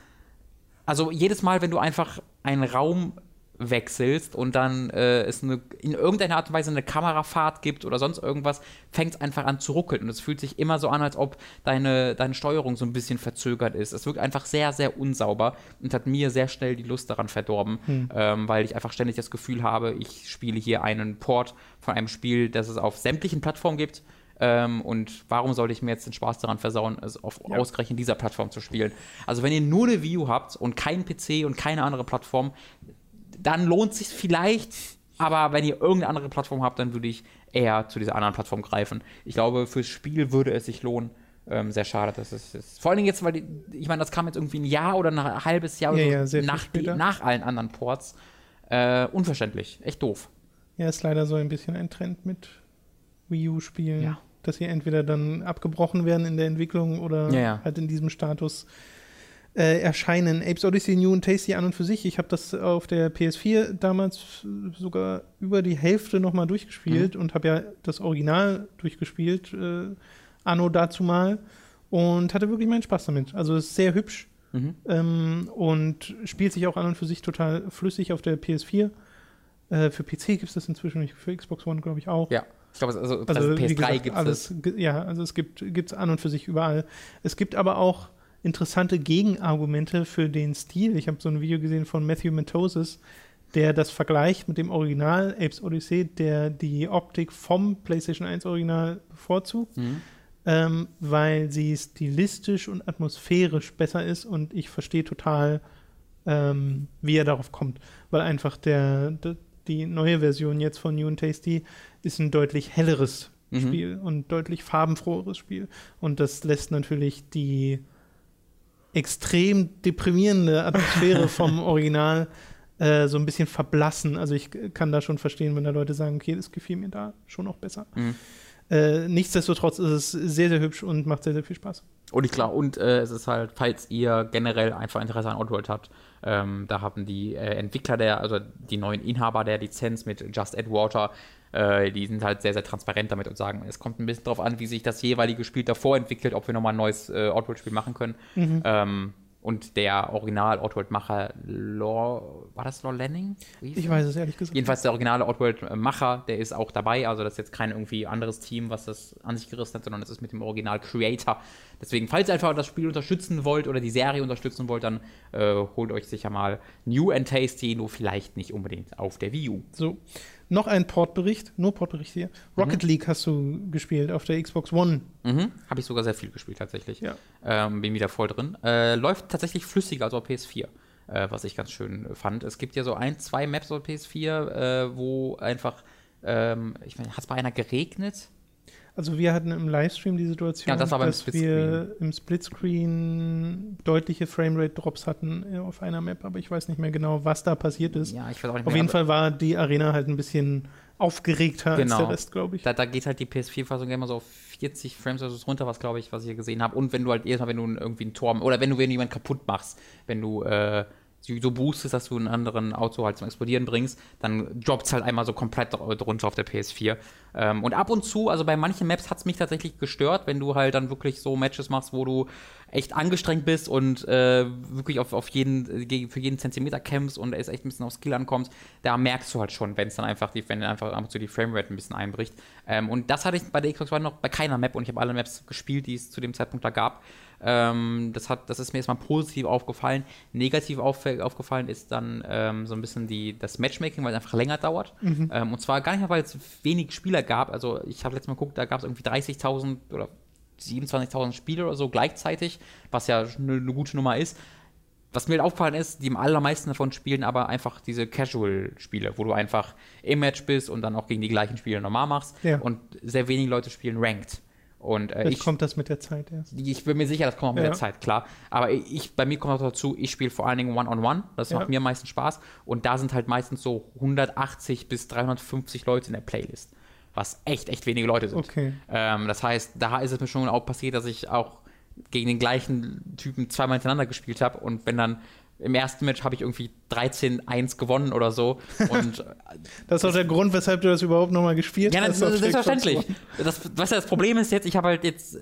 also jedes Mal, wenn du einfach einen Raum wechselst und dann äh, es eine, in irgendeiner Art und Weise eine Kamerafahrt gibt oder sonst irgendwas, fängt es einfach an zu ruckeln. Und es fühlt sich immer so an, als ob deine, deine Steuerung so ein bisschen verzögert ist. Es wirkt einfach sehr, sehr unsauber und hat mir sehr schnell die Lust daran verdorben, ähm, weil ich einfach ständig das Gefühl habe, ich spiele hier einen Port von einem Spiel, das es auf sämtlichen Plattformen gibt. Ähm, und warum sollte ich mir jetzt den Spaß daran versauen, es auf Ja. ausgerechnet dieser Plattform zu spielen? Also, wenn ihr nur eine View habt und keinen PC und keine andere Plattform, dann lohnt sich vielleicht. Aber wenn ihr irgendeine andere Plattform habt, dann würde ich eher zu dieser anderen Plattform greifen. Ich glaube, fürs Spiel würde es sich lohnen. Ähm, sehr schade, dass es ist. Vor allen Dingen jetzt, weil die, ich meine, das kam jetzt irgendwie ein Jahr oder ein halbes Jahr Ja, oder ja, so viel nach, die, nach allen anderen Ports. Äh, unverständlich. Echt doof. Ja, ist leider so ein bisschen ein Trend mit Wii U-Spielen, Ja. dass sie entweder dann abgebrochen werden in der Entwicklung oder Ja, ja. halt in diesem Status äh, erscheinen. Apes Odyssey New and Tasty an und für sich. Ich habe das auf der PS4 damals sogar über die Hälfte nochmal durchgespielt Mhm. und habe ja das Original durchgespielt, äh, anno dazu mal, und hatte wirklich meinen Spaß damit. Also es ist sehr hübsch Mhm. ähm, und spielt sich auch an und für sich total flüssig auf der PS4. Äh, für PC gibt es das inzwischen, für Xbox One glaube ich auch. Ja. Ich glaube, also, Also also wie PS3 gesagt, gibt es. Ja, also es gibt es an und für sich überall. Es gibt aber auch interessante Gegenargumente für den Stil. Ich habe so ein Video gesehen von Matthew Matosis, der das vergleicht mit dem Original Apes Odyssey, der die Optik vom PlayStation 1 Original bevorzugt, Mhm. ähm, weil sie stilistisch und atmosphärisch besser ist und ich verstehe total, ähm, wie er darauf kommt. Weil einfach der, der, die neue Version jetzt von New and Tasty ist ein deutlich helleres Mhm. Spiel und deutlich farbenfroheres Spiel. Und das lässt natürlich die extrem deprimierende Atmosphäre vom Original äh, so ein bisschen verblassen. Also ich kann da schon verstehen, wenn da Leute sagen, okay, das gefiel mir da schon noch besser. Mhm. Äh, nichtsdestotrotz ist es sehr, sehr hübsch und macht sehr, sehr viel Spaß. Und ich glaube, und äh, es ist halt, falls ihr generell einfach Interesse an Oddworld habt, ähm, da haben die äh, Entwickler der, also die neuen Inhaber der Lizenz mit Just Add Water, äh, die sind halt sehr, sehr transparent damit und sagen, es kommt ein bisschen drauf an, wie sich das jeweilige Spiel davor entwickelt, ob wir nochmal ein neues äh, Oddworld-Spiel machen können. Ähm, und der Original-Oddworld-Macher, Lor, war das Lor Lenning? Wie hieß Ich weiß es ehrlich gesagt. Jedenfalls der originale Oddworld-Macher, der ist auch dabei. Also das ist jetzt kein irgendwie anderes Team, was das an sich gerissen hat, sondern das ist mit dem Original-Creator. Deswegen, falls ihr einfach das Spiel unterstützen wollt oder die Serie unterstützen wollt, dann äh, holt euch sicher mal New and Tasty, nur vielleicht nicht unbedingt auf der Wii U. So, noch ein Portbericht, nur Portbericht hier. Rocket League hast du gespielt auf der Xbox One. Mhm. Habe ich sogar sehr viel gespielt tatsächlich. Ja. Ähm, bin wieder voll drin. Äh, läuft tatsächlich flüssiger als auf PS4. Äh, was ich ganz schön fand. Es gibt ja so ein, zwei Maps auf PS4, äh, wo einfach, ähm, ich meine, hat es bei einer geregnet? Also wir hatten im Livestream die Situation, Ja, das dass wir im Splitscreen deutliche Framerate-Drops hatten äh, auf einer Map, aber ich weiß nicht mehr genau, was da passiert ist. Ja, ich weiß auch nicht auf mehr, jeden aber Fall war die Arena halt ein bisschen aufgeregter als Genau. der Rest, glaube ich. Da, da geht halt die PS4-Fassung immer so auf 40 Frames oder so runter, was glaube ich, was ich hier gesehen habe. Und wenn du halt jedes Mal, wenn du irgendwie ein Tor oder wenn du wenn jemanden kaputt machst, wenn du äh, so boostest, dass du einen anderen Auto halt zum Explodieren bringst, dann droppt es halt einmal so komplett dr- drunter auf der PS4. Ähm, und ab und zu, also bei manchen Maps hat es mich tatsächlich gestört, wenn du halt dann wirklich so Matches machst, wo du echt angestrengt bist und äh, wirklich auf, auf jeden, äh, für jeden Zentimeter kämpfst und es echt ein bisschen auf Skill ankommt, da merkst du halt schon, wenn es dann einfach die, wenn einfach ab und zu die Framerate ein bisschen einbricht. Ähm, und das hatte ich bei der Xbox One noch bei keiner Map und ich habe alle Maps gespielt, die es zu dem Zeitpunkt da gab. Ähm, das, hat, das ist mir erstmal positiv aufgefallen. Negativ auf, aufgefallen ist dann ähm, so ein bisschen die, das Matchmaking, weil es einfach länger dauert. Ähm, und zwar gar nicht mal, weil es wenig Spieler gab. Also ich habe letztes Mal geguckt, da gab es irgendwie 30.000 oder 27.000 Spiele oder so gleichzeitig, was ja eine, eine gute Nummer ist. Was mir halt aufgefallen ist, die allermeisten davon spielen aber einfach diese Casual-Spiele, wo du einfach im Match bist und dann auch gegen die gleichen Spiele normal machst. Ja. Und sehr wenige Leute spielen Ranked. Und äh, ich, kommt das mit der Zeit erst. ich bin mir sicher, das kommt auch mit Ja. der Zeit, klar. Aber ich, bei mir kommt auch dazu, ich spiele vor allen Dingen One-on-One. Das Ja. macht mir meistens Spaß. Und da sind halt meistens so 180 bis 350 Leute in der Playlist. Was echt, echt wenige Leute sind. Okay. Ähm, das heißt, da ist es mir schon auch passiert, dass ich auch gegen den gleichen Typen zweimal hintereinander gespielt habe. Und wenn dann im ersten Match habe ich irgendwie 13-1 gewonnen oder so. Und Das ist auch der Grund, weshalb du das überhaupt nochmal gespielt ja, hast. das, das, der selbstverständlich. Das, was ja das Problem ist jetzt, ich habe halt jetzt.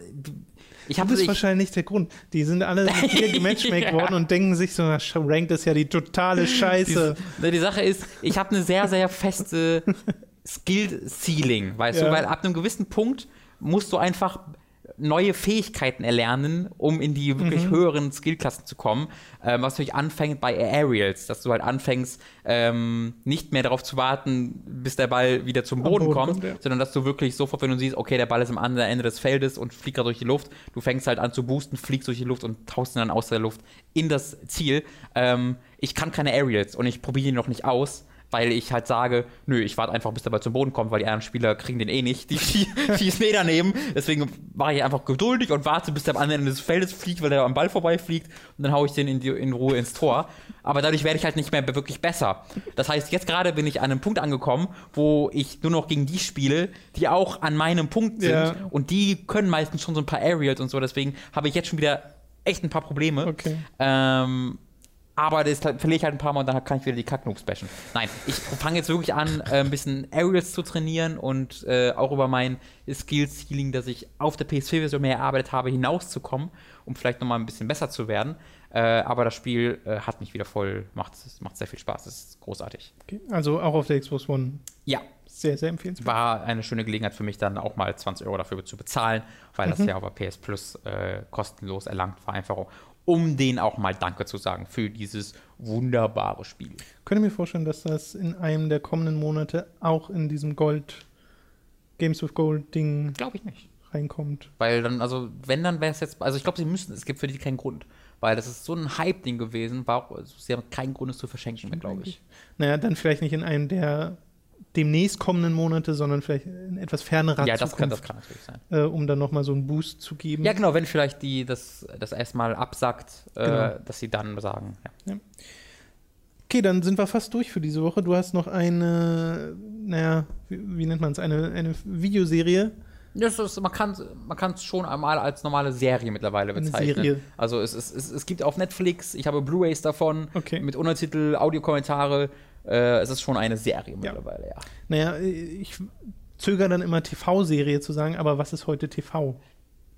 Ich Du habe bist ich, wahrscheinlich der Grund. Die sind alle mit dir gematchmaked Ja. worden und denken sich so, na, Ranked ist ja die totale Scheiße. Die, die Sache ist, ich habe eine sehr, sehr feste Skill-Ceiling, weißt Ja. du, weil ab einem gewissen Punkt musst du einfach neue Fähigkeiten erlernen, um in die wirklich Mhm. höheren Skillklassen zu kommen. Ähm, was natürlich anfängt bei Aerials, dass du halt anfängst, ähm, nicht mehr darauf zu warten, bis der Ball wieder zum Boden, Boden kommt, kommt, ja. sondern dass du wirklich sofort, wenn du siehst, okay, der Ball ist am anderen Ende des Feldes und fliegt gerade durch die Luft, du fängst halt an zu boosten, fliegst durch die Luft und tauchst ihn dann aus der Luft in das Ziel. Ähm, ich kann keine Aerials und ich probiere ihn noch nicht aus. Weil ich halt sage, nö, ich warte einfach, bis der Ball zum Boden kommt, weil die anderen Spieler kriegen den eh nicht. Die die- die ist Meter nehmen. Deswegen war ich einfach geduldig und warte, bis der am anderen Ende des Feldes fliegt, weil der am Ball vorbeifliegt. Und dann haue ich den in, die, in Ruhe ins Tor. Aber dadurch werde ich halt nicht mehr wirklich besser. Das heißt, jetzt gerade bin ich an einem Punkt angekommen, wo ich nur noch gegen die spiele, die auch an meinem Punkt sind. Ja. Und die können meistens schon so ein paar Aerials und so. Deswegen habe ich jetzt schon wieder echt ein paar Probleme. Okay. Ähm, aber das verliere ich halt ein paar Mal und dann kann ich wieder die Kacknoobs bashen. Nein, ich fange jetzt wirklich an, äh, ein bisschen Aerials zu trainieren und äh, auch über mein Skill-Ceiling, das ich auf der PS4-Version mehr erarbeitet habe, hinauszukommen, um vielleicht nochmal ein bisschen besser zu werden. Äh, aber das Spiel äh, hat mich wieder voll, macht, macht sehr viel Spaß, ist großartig. Okay. Also auch auf der Xbox One Ja, sehr, sehr empfehlenswert. war eine schöne Gelegenheit für mich, dann auch mal 20 Euro dafür zu bezahlen, weil das ja auf der PS Plus äh, kostenlos erlangt war, einfach um denen auch mal Danke zu sagen für dieses wunderbare Spiel. Könnte mir vorstellen, dass das in einem der kommenden Monate auch in diesem Gold, Games with Gold Ding Glaube ich nicht. reinkommt. Weil dann, also, wenn, dann wäre es jetzt, also ich glaube, sie müssen, es gibt für die keinen Grund. Weil das ist so ein Hype-Ding gewesen, war, also, sie haben keinen Grund, es zu verschenken, mehr, glaube ich. Naja, dann vielleicht nicht in einem der demnächst kommenden Monate, sondern vielleicht in etwas fernerer Ja, das kann, Zukunft, das kann natürlich sein. äh, um dann nochmal so einen Boost zu geben. Ja, genau, wenn vielleicht die das, das erstmal absagt, äh, Genau. dass sie dann sagen, ja. Okay, dann sind wir fast durch für diese Woche. Du hast noch eine, naja, wie, wie nennt man es, eine, eine Videoserie. Das ist, man kann es schon einmal als normale Serie mittlerweile bezeichnen. Serie. Also es, es, es, es gibt auf Netflix, ich habe Blu-rays davon Okay. mit Untertitel, Audiokommentare. Äh, es ist schon eine Serie mittlerweile, ja. Naja, ich zögere dann immer TV-Serie zu sagen, aber was ist heute TV?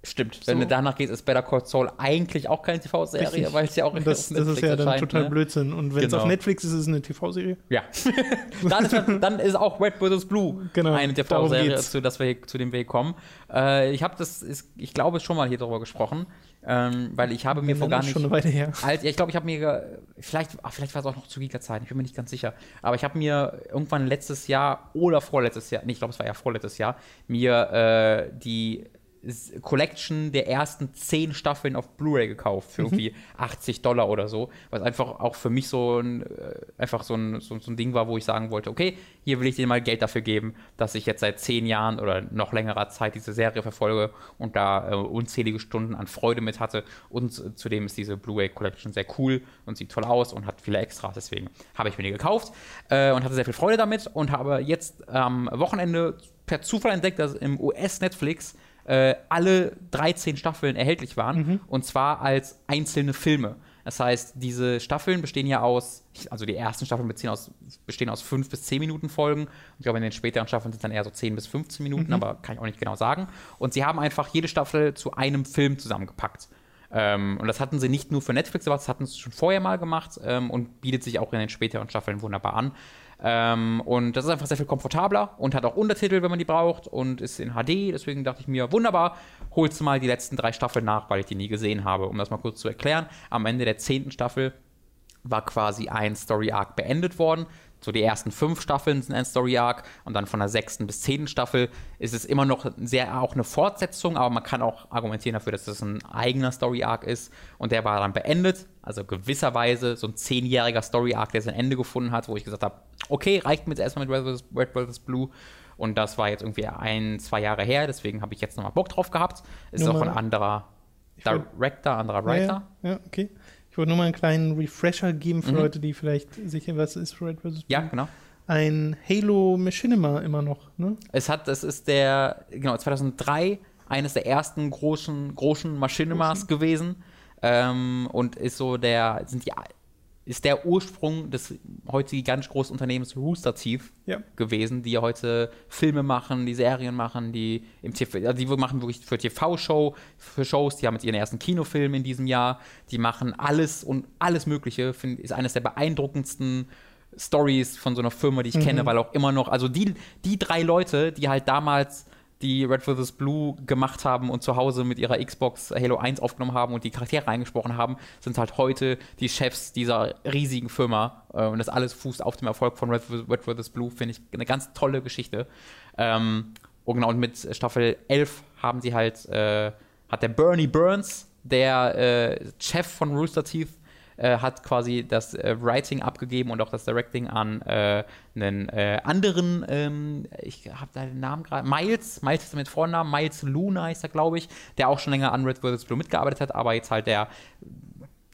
Stimmt. Wenn So. du danach gehst, ist Better Call Saul eigentlich auch keine TV-Serie, weil es ja auch Und das, auf das ist ja dann total ne? Blödsinn. Und wenn es Genau. auf Netflix ist, ist es eine TV-Serie. Ja. dann, ist, dann ist auch Red vs. Blue Genau, eine TV-Serie, zu, dass wir hier, zu dem wir hier kommen. Äh, ich habe das, ist, ich glaube, schon mal hier drüber gesprochen, ähm, weil ich habe mir vor gar nicht. schon eine Weile her. Alt, ja, ich glaube, ich habe mir, vielleicht, ach, vielleicht war es auch noch zu Giga-Zeiten, ich bin mir nicht ganz sicher. Aber ich habe mir irgendwann letztes Jahr oder vorletztes Jahr, nee, ich glaube, es war ja vorletztes Jahr, mir äh, die Collection der ersten zehn Staffeln auf Blu-ray gekauft für irgendwie 80 Dollar oder so, was einfach auch für mich so ein, äh, einfach so ein, so, so ein Ding war, wo ich sagen wollte, okay, hier will ich dir mal Geld dafür geben, dass ich jetzt seit zehn Jahren oder noch längerer Zeit diese Serie verfolge und da äh, unzählige Stunden an Freude mit hatte. Und äh, zudem ist diese Blu-ray Collection sehr cool und sieht toll aus und hat viele Extras, deswegen habe ich mir die gekauft äh, und hatte sehr viel Freude damit und habe jetzt am Wochenende per Zufall entdeckt, dass im US-Netflix äh, alle 13 Staffeln erhältlich waren. Und zwar als einzelne Filme. Das heißt, diese Staffeln bestehen ja aus, also die ersten Staffeln bestehen aus, bestehen aus 5 bis 10 Minuten Folgen. Ich glaube, in den späteren Staffeln sind es dann eher so 10 bis 15 Minuten, aber kann ich auch nicht genau sagen. Und sie haben einfach jede Staffel zu einem Film zusammengepackt. Ähm, und das hatten sie nicht nur für Netflix, aber das hatten sie schon vorher mal gemacht ähm, und bietet sich auch in den späteren Staffeln wunderbar an. Ähm, und das ist einfach sehr viel komfortabler und hat auch Untertitel, wenn man die braucht und ist in HD. Deswegen dachte ich mir, wunderbar, holst du mal die letzten drei Staffeln nach, weil ich die nie gesehen habe. Um das mal kurz zu erklären, am Ende der zehnten Staffel war quasi ein Story Arc beendet worden. So die ersten fünf Staffeln sind ein Story Arc und dann von der sechsten bis zehnten Staffel ist es immer noch sehr auch eine Fortsetzung, aber man kann auch argumentieren dafür, dass das ein eigener Story Arc ist und der war dann beendet. Also gewisserweise so ein zehnjähriger Story Arc, der sein Ende gefunden hat, wo ich gesagt habe, okay, reicht mir jetzt erstmal mit Red vs. Red vs. Blue. Und das war jetzt irgendwie ein, zwei Jahre her, deswegen habe ich jetzt nochmal Bock drauf gehabt. Ist Nur auch ein anderer Director, anderer Writer. Ja, ja, okay. Ich wollte nur mal einen kleinen Refresher geben für Leute, die vielleicht sicher, was ist Red vs. Mhm. Ja, genau. Ein Halo Machinima immer noch, ne? Es hat, es ist der, genau, 2003 eines der ersten großen, großen Machinimas gewesen. Ähm, und ist so der, sind die, ist der Ursprung des heute gigantisch großen Unternehmens Rooster Teeth Ja. gewesen, die heute Filme machen, die Serien machen, die im TV, also die machen wirklich für TV-Show, für Shows, die haben jetzt ihren ersten Kinofilm in diesem Jahr, die machen alles und alles Mögliche, find, ist eines der beeindruckendsten Stories von so einer Firma, die ich kenne, weil auch immer noch, also die, die drei Leute, die halt damals die Red vs. Blue gemacht haben und zu Hause mit ihrer Xbox Halo 1 aufgenommen haben und die Charaktere eingesprochen haben, sind halt heute die Chefs dieser riesigen Firma. Äh, Und das alles fußt auf dem Erfolg von Red. Red vs. Blue, finde ich eine ganz tolle Geschichte. Ähm, und genau, und mit Staffel 11 haben sie halt, äh, hat der Bernie Burns, der äh, Chef von Rooster Teeth, äh, hat quasi das äh, Writing abgegeben und auch das Directing an äh, einen äh, anderen, ähm, ich habe da den Namen gerade, Miles, Miles ist mit Vornamen, Miles Luna heißt er, glaube ich, der auch schon länger an Red vs. Blue mitgearbeitet hat, aber jetzt halt der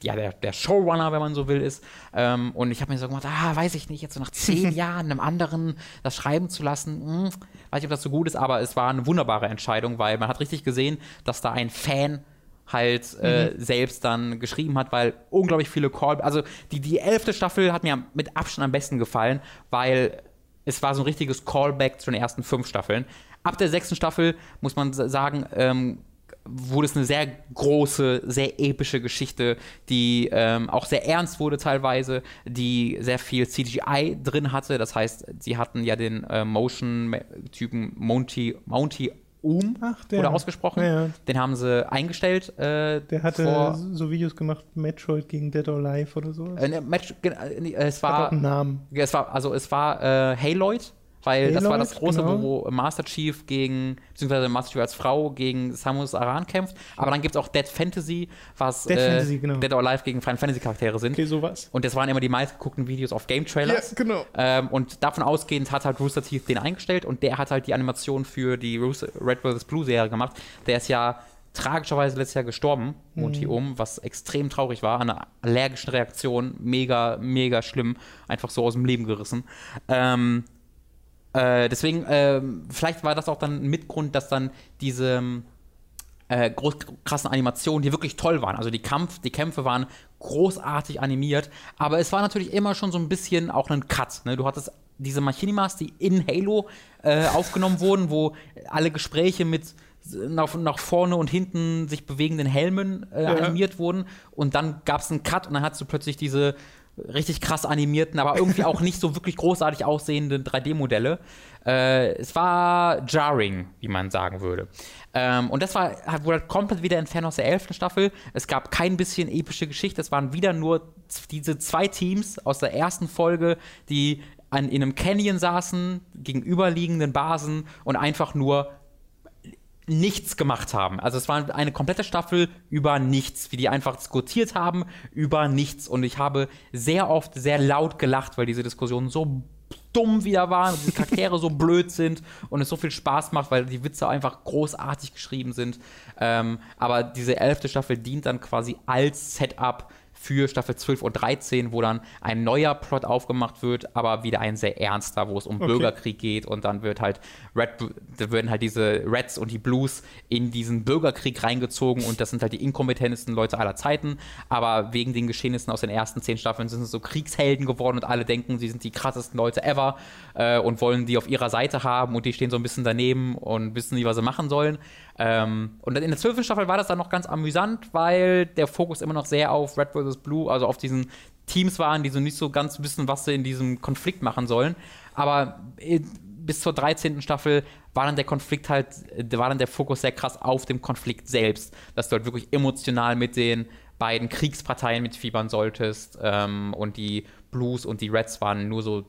ja, der, der Showrunner, wenn man so will, ist. Ähm, und ich habe mir so gemacht, ah, weiß ich nicht, jetzt so nach zehn Jahren einem anderen das schreiben zu lassen, hm, weiß nicht, ob das so gut ist, aber es war eine wunderbare Entscheidung, weil man hat richtig gesehen, dass da ein Fan halt äh, selbst dann geschrieben hat, weil unglaublich viele Call, also die, die elfte Staffel hat mir mit Abstand am besten gefallen, weil es war so ein richtiges Callback zu den ersten fünf Staffeln. Ab der sechsten Staffel muss man sa- sagen, ähm, wurde es eine sehr große, sehr epische Geschichte, die ähm, auch sehr ernst wurde teilweise, die sehr viel CGI drin hatte. Das heißt, sie hatten ja den äh, Motion-Typen Monty, Monty Um Ach, der. oder ausgesprochen. Ja, ja. Den haben sie eingestellt. Äh, Der hatte vor, so Videos gemacht, Metroid gegen Dead or Alive oder so. äh, ne, Match, äh, nee, es Hat auch war einen Namen. Es war, also es war äh, Haloid, weil das war das große, genau. wo Master Chief gegen, beziehungsweise Master Chief als Frau gegen Samus Aran kämpft. Aber dann gibt es auch Dead Fantasy, was Dead äh, Fantasy, genau. Dead or Alive gegen Final Fantasy Charaktere sind. Okay, sowas. Und das waren immer die meistgeguckten Videos auf Game Trailers. genau. Ähm, und davon ausgehend hat halt Rooster Teeth den eingestellt und der hat halt die Animation für die Rooster, Red vs. Blue Serie gemacht. Der ist ja tragischerweise letztes Jahr gestorben, Monty Um, was extrem traurig war. Eine allergische Reaktion, mega, mega schlimm. Einfach so aus dem Leben gerissen. Ähm, äh, deswegen, ähm, vielleicht war das auch dann ein Mitgrund, dass dann diese äh, groß, krassen Animationen, die wirklich toll waren. Also die Kampf, die Kämpfe waren großartig animiert, aber es war natürlich immer schon so ein bisschen auch ein Cut. Ne? Du hattest diese Machinimas, die in Halo äh, aufgenommen wurden, wo alle Gespräche mit nach, nach vorne und hinten sich bewegenden Helmen äh, animiert wurden und dann gab es einen Cut und dann hattest du plötzlich diese richtig krass animierten, aber irgendwie auch nicht so wirklich großartig aussehenden 3D-Modelle. Äh, es war jarring, wie man sagen würde. Ähm, und das war, wurde komplett wieder entfernt aus der 11. Staffel. Es gab kein bisschen epische Geschichte. Es waren wieder nur diese zwei Teams aus der ersten Folge, die an, in einem Canyon saßen, gegenüberliegenden Basen und einfach nur nichts gemacht haben. Also es war eine komplette Staffel über nichts, wie die einfach diskutiert haben über nichts. Und ich habe sehr oft sehr laut gelacht, weil diese Diskussionen so dumm wieder waren und die Charaktere so blöd sind und es so viel Spaß macht, weil die Witze einfach großartig geschrieben sind. Ähm, aber diese elfte Staffel dient dann quasi als Setup für Staffel 12 und 13, wo dann ein neuer Plot aufgemacht wird, aber wieder ein sehr ernster, wo es um okay. Bürgerkrieg geht und dann wird halt Red, da werden halt diese Reds und die Blues in diesen Bürgerkrieg reingezogen und das sind halt die inkompetentesten Leute aller Zeiten, aber wegen den Geschehnissen aus den ersten zehn Staffeln sind sie so Kriegshelden geworden und alle denken, sie sind die krassesten Leute ever äh, und wollen die auf ihrer Seite haben und die stehen so ein bisschen daneben und wissen nicht, was sie machen sollen. Ähm, und in der zwölften Staffel war das dann noch ganz amüsant, weil der Fokus immer noch sehr auf Red vs. Blue, also auf diesen Teams waren, die so nicht so ganz wissen, was sie in diesem Konflikt machen sollen. Aber äh, bis zur 13. Staffel war dann der Konflikt halt, war dann der Fokus sehr krass auf dem Konflikt selbst, dass du halt wirklich emotional mit den beiden Kriegsparteien mitfiebern solltest. Ähm, und die Blues und die Reds waren nur so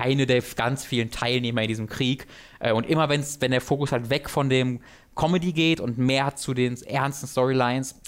eine der ganz vielen Teilnehmer in diesem Krieg. Äh, und immer wenn's, wenn der Fokus halt weg von dem Comedy geht und mehr zu den ernsten Storylines,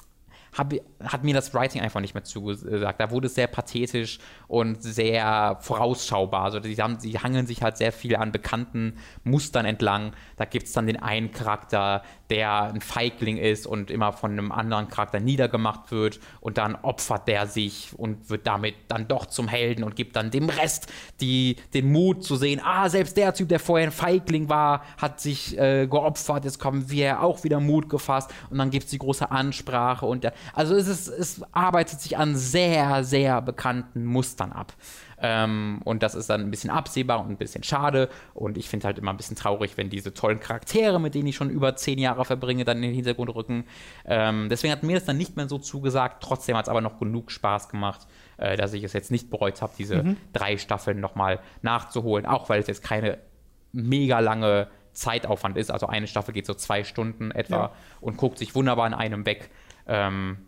hab, hat mir das Writing einfach nicht mehr zugesagt. Da wurde es sehr pathetisch und sehr vorausschaubar. Also die, haben, die hangeln sich halt sehr viel an bekannten Mustern entlang. Da gibt es dann den einen Charakter, der ein Feigling ist und immer von einem anderen Charakter niedergemacht wird und dann opfert der sich und wird damit dann doch zum Helden und gibt dann dem Rest die, den Mut zu sehen, ah, selbst der Typ, der vorher ein Feigling war, hat sich äh, geopfert, jetzt kommen wir auch wieder Mut gefasst und dann gibt es die große Ansprache und der, also es, ist, es arbeitet sich an sehr, sehr bekannten Mustern ab. Ähm, und das ist dann ein bisschen absehbar und ein bisschen schade. Und ich finde halt immer ein bisschen traurig, wenn diese tollen Charaktere, mit denen ich schon über zehn Jahre verbringe, dann in den Hintergrund rücken. Ähm, deswegen hat mir das dann nicht mehr so zugesagt. Trotzdem hat es aber noch genug Spaß gemacht, äh, dass ich es jetzt nicht bereut habe, diese mhm. drei Staffeln nochmal nachzuholen. Auch weil es jetzt keine mega lange Zeitaufwand ist. Also eine Staffel geht so zwei Stunden etwa ja. und guckt sich wunderbar in einem weg. Ähm,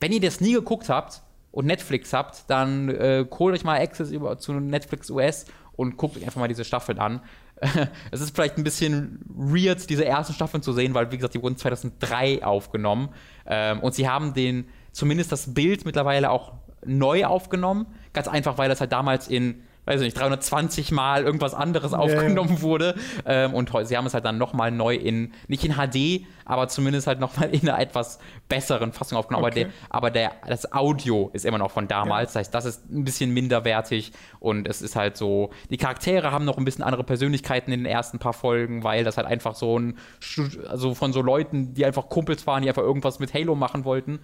wenn ihr das nie geguckt habt und Netflix habt, dann äh, holt euch mal Access über, zu Netflix US und guckt euch einfach mal diese Staffeln an. es ist vielleicht ein bisschen weird, diese ersten Staffeln zu sehen, weil, wie gesagt, die wurden 2003 aufgenommen. Ähm, und sie haben den, zumindest das Bild mittlerweile auch neu aufgenommen. Ganz einfach, weil das halt damals in weiß ich nicht, 320 Mal irgendwas anderes aufgenommen yeah. wurde. Ähm, und sie haben es halt dann nochmal neu in, nicht in HD, aber zumindest halt nochmal in einer etwas besseren Fassung aufgenommen. Okay. Aber, der, aber der, das Audio ist immer noch von damals. Ja. Das heißt, das ist ein bisschen minderwertig und es ist halt so, die Charaktere haben noch ein bisschen andere Persönlichkeiten in den ersten paar Folgen, weil das halt einfach so ein, also von so Leuten, die einfach Kumpels waren, die einfach irgendwas mit Halo machen wollten.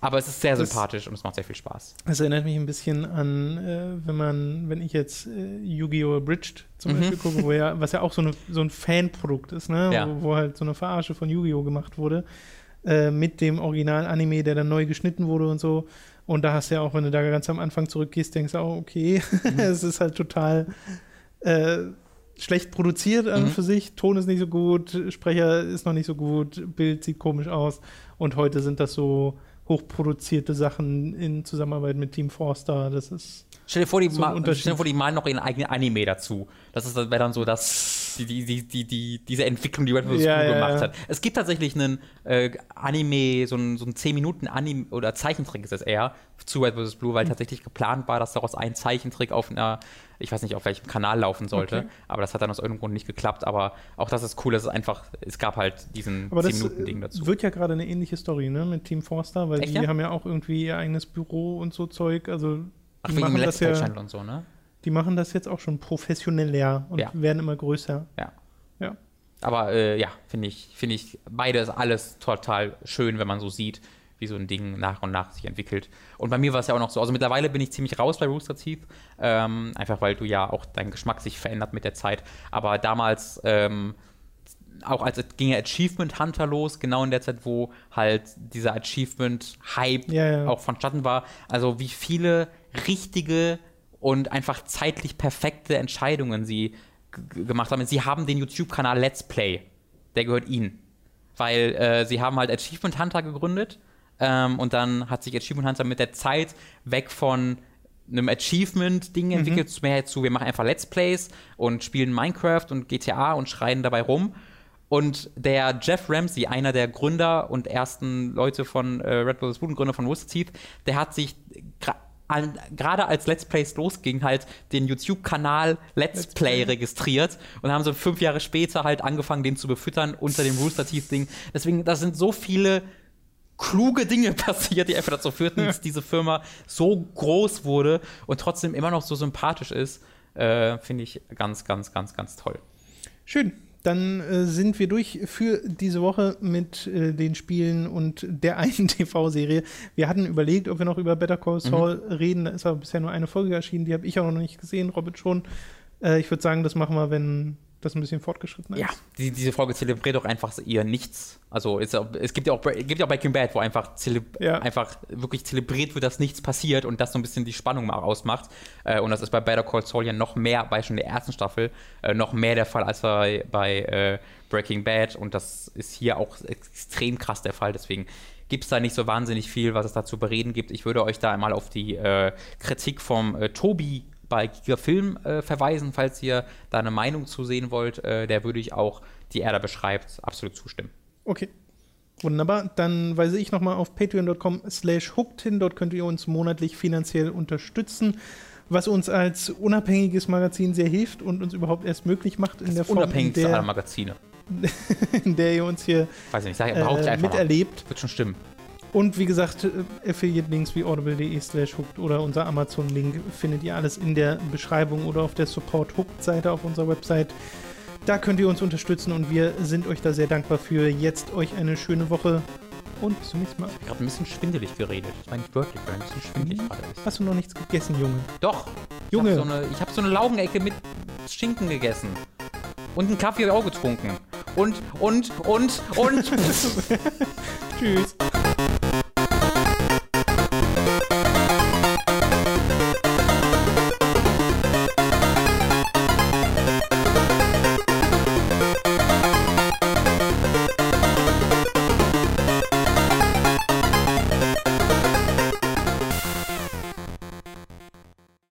Aber es ist sehr das, sympathisch und es macht sehr viel Spaß. Es erinnert mich ein bisschen an, äh, wenn man, wenn ich jetzt äh, Yu-Gi-Oh! Abridged zum mhm. Beispiel gucke, wo ja, was ja auch so, eine, so ein Fanprodukt ist, ne? Ja. Wo, wo, halt so eine Verarsche von Yu-Gi-Oh! gemacht wurde, äh, mit dem Original-Anime, der dann neu geschnitten wurde und so. Und da hast du ja auch, wenn du da ganz am Anfang zurückgehst, denkst du auch, okay, mhm. es ist halt total äh, schlecht produziert an mhm. für sich. Ton ist nicht so gut, Sprecher ist noch nicht so gut, Bild sieht komisch aus. Und heute sind das so hochproduzierte Sachen in Zusammenarbeit mit Team Forster. Das ist. Stell dir vor, die, so ma stell dir vor, die malen noch ihren eigenen Anime dazu. Das wäre dann so das, die, die, die, die, diese Entwicklung, die Red Bull ja, ja, gemacht ja. hat. Es gibt tatsächlich einen äh, Anime, so ein, so ein 10 Minuten Anime oder Zeichentrick ist es eher, zu Red vs. Blue, weil mhm. tatsächlich geplant war, dass daraus ein Zeichentrick auf einer ich weiß nicht, auf welchem Kanal laufen sollte. Okay. Aber das hat dann aus irgendeinem Grund nicht geklappt. Aber auch das ist cool, dass es einfach, es gab halt diesen 10-Minuten-Ding dazu. Wird ja gerade eine ähnliche Story, ne, mit Team Forster, weil Echt, die ja? haben ja auch irgendwie ihr eigenes Büro und so Zeug. Also Ach, wegen dem Let's ja, und so, ne? Die machen das jetzt auch schon professioneller und ja. werden immer größer. Ja. Ja. Aber äh, ja, finde ich, finde ich, beides alles total schön, wenn man so sieht, wie so ein Ding nach und nach sich entwickelt. Und bei mir war es ja auch noch so, also mittlerweile bin ich ziemlich raus bei Rooster Teeth, ähm, einfach weil du ja auch dein Geschmack sich verändert mit der Zeit. Aber damals, ähm, auch als ging ja Achievement Hunter los, genau in der Zeit, wo halt dieser Achievement-Hype ja, ja. auch vonstatten war. Also wie viele richtige und einfach zeitlich perfekte Entscheidungen sie gemacht haben. Sie haben den YouTube-Kanal Let's Play. Der gehört ihnen. Weil äh, sie haben halt Achievement Hunter gegründet ähm, und dann hat sich Achievement Hunter mit der Zeit weg von einem Achievement-Ding mhm. entwickelt, mehr zu, wir machen einfach Let's Plays und spielen Minecraft und GTA und schreien dabei rum. Und der Jeff Ramsey, einer der Gründer und ersten Leute von äh, Red Bull Spoon, Gründer von Rooster Teeth, der hat sich gerade als Let's Plays losging, halt den YouTube-Kanal Let's, Let's Play, Play registriert und haben so fünf Jahre später halt angefangen, den zu befüttern unter dem Rooster Teeth-Ding. Deswegen, da sind so viele kluge Dinge passiert, die einfach dazu führten, dass diese Firma so groß wurde und trotzdem immer noch so sympathisch ist. Äh, Finde ich ganz, ganz, ganz, ganz toll. Schön dann äh, sind wir durch für diese Woche mit äh, den Spielen und der einen TV-Serie. Wir hatten überlegt, ob wir noch über Better Call Saul mhm. reden. Da ist aber bisher nur eine Folge erschienen. Die habe ich auch noch nicht gesehen, Robert schon. Äh, ich würde sagen, das machen wir, wenn das ein bisschen fortgeschritten ist. Ja, die, diese Folge zelebriert doch einfach ihr Nichts. Also es, es gibt ja auch gibt ja auch Breaking Bad, wo einfach, ja. einfach wirklich zelebriert wird, dass nichts passiert und das so ein bisschen die Spannung mal ausmacht. Äh, und das ist bei Better Call Saul ja noch mehr, bei schon der ersten Staffel, äh, noch mehr der Fall als bei, bei äh, Breaking Bad. Und das ist hier auch extrem krass der Fall. Deswegen gibt es da nicht so wahnsinnig viel, was es da zu bereden gibt. Ich würde euch da einmal auf die äh, Kritik vom äh, Tobi bei Giga Film äh, verweisen, falls ihr da eine Meinung zu sehen wollt. Äh, der würde ich auch, die er da beschreibt, absolut zustimmen. Okay. Wunderbar. Dann weise ich nochmal auf patreon.com slash hooked hin. Dort könnt ihr uns monatlich finanziell unterstützen, was uns als unabhängiges Magazin sehr hilft und uns überhaupt erst möglich macht in der Form, unabhängigste aller Magazine. in der ihr uns hier Weiß nicht, sag, äh, miterlebt. Wird schon stimmen. Und wie gesagt, äh, Affiliate-Links wie audible.de slash hooked oder unser Amazon-Link findet ihr alles in der Beschreibung oder auf der Support-Hooked-Seite auf unserer Website. Da könnt ihr uns unterstützen und wir sind euch da sehr dankbar für. Jetzt euch eine schöne Woche und bis zum nächsten Mal. Ich habe gerade ein bisschen schwindelig geredet. Das war nicht wörtlich, weil ein bisschen schwindelig mhm. gerade ist. Hast du noch nichts gegessen, Junge? Doch. Junge. Ich habe so, eine, hab so eine Laugenecke mit Schinken gegessen. Und einen Kaffee auch getrunken. Und, und, und, und. Tschüss.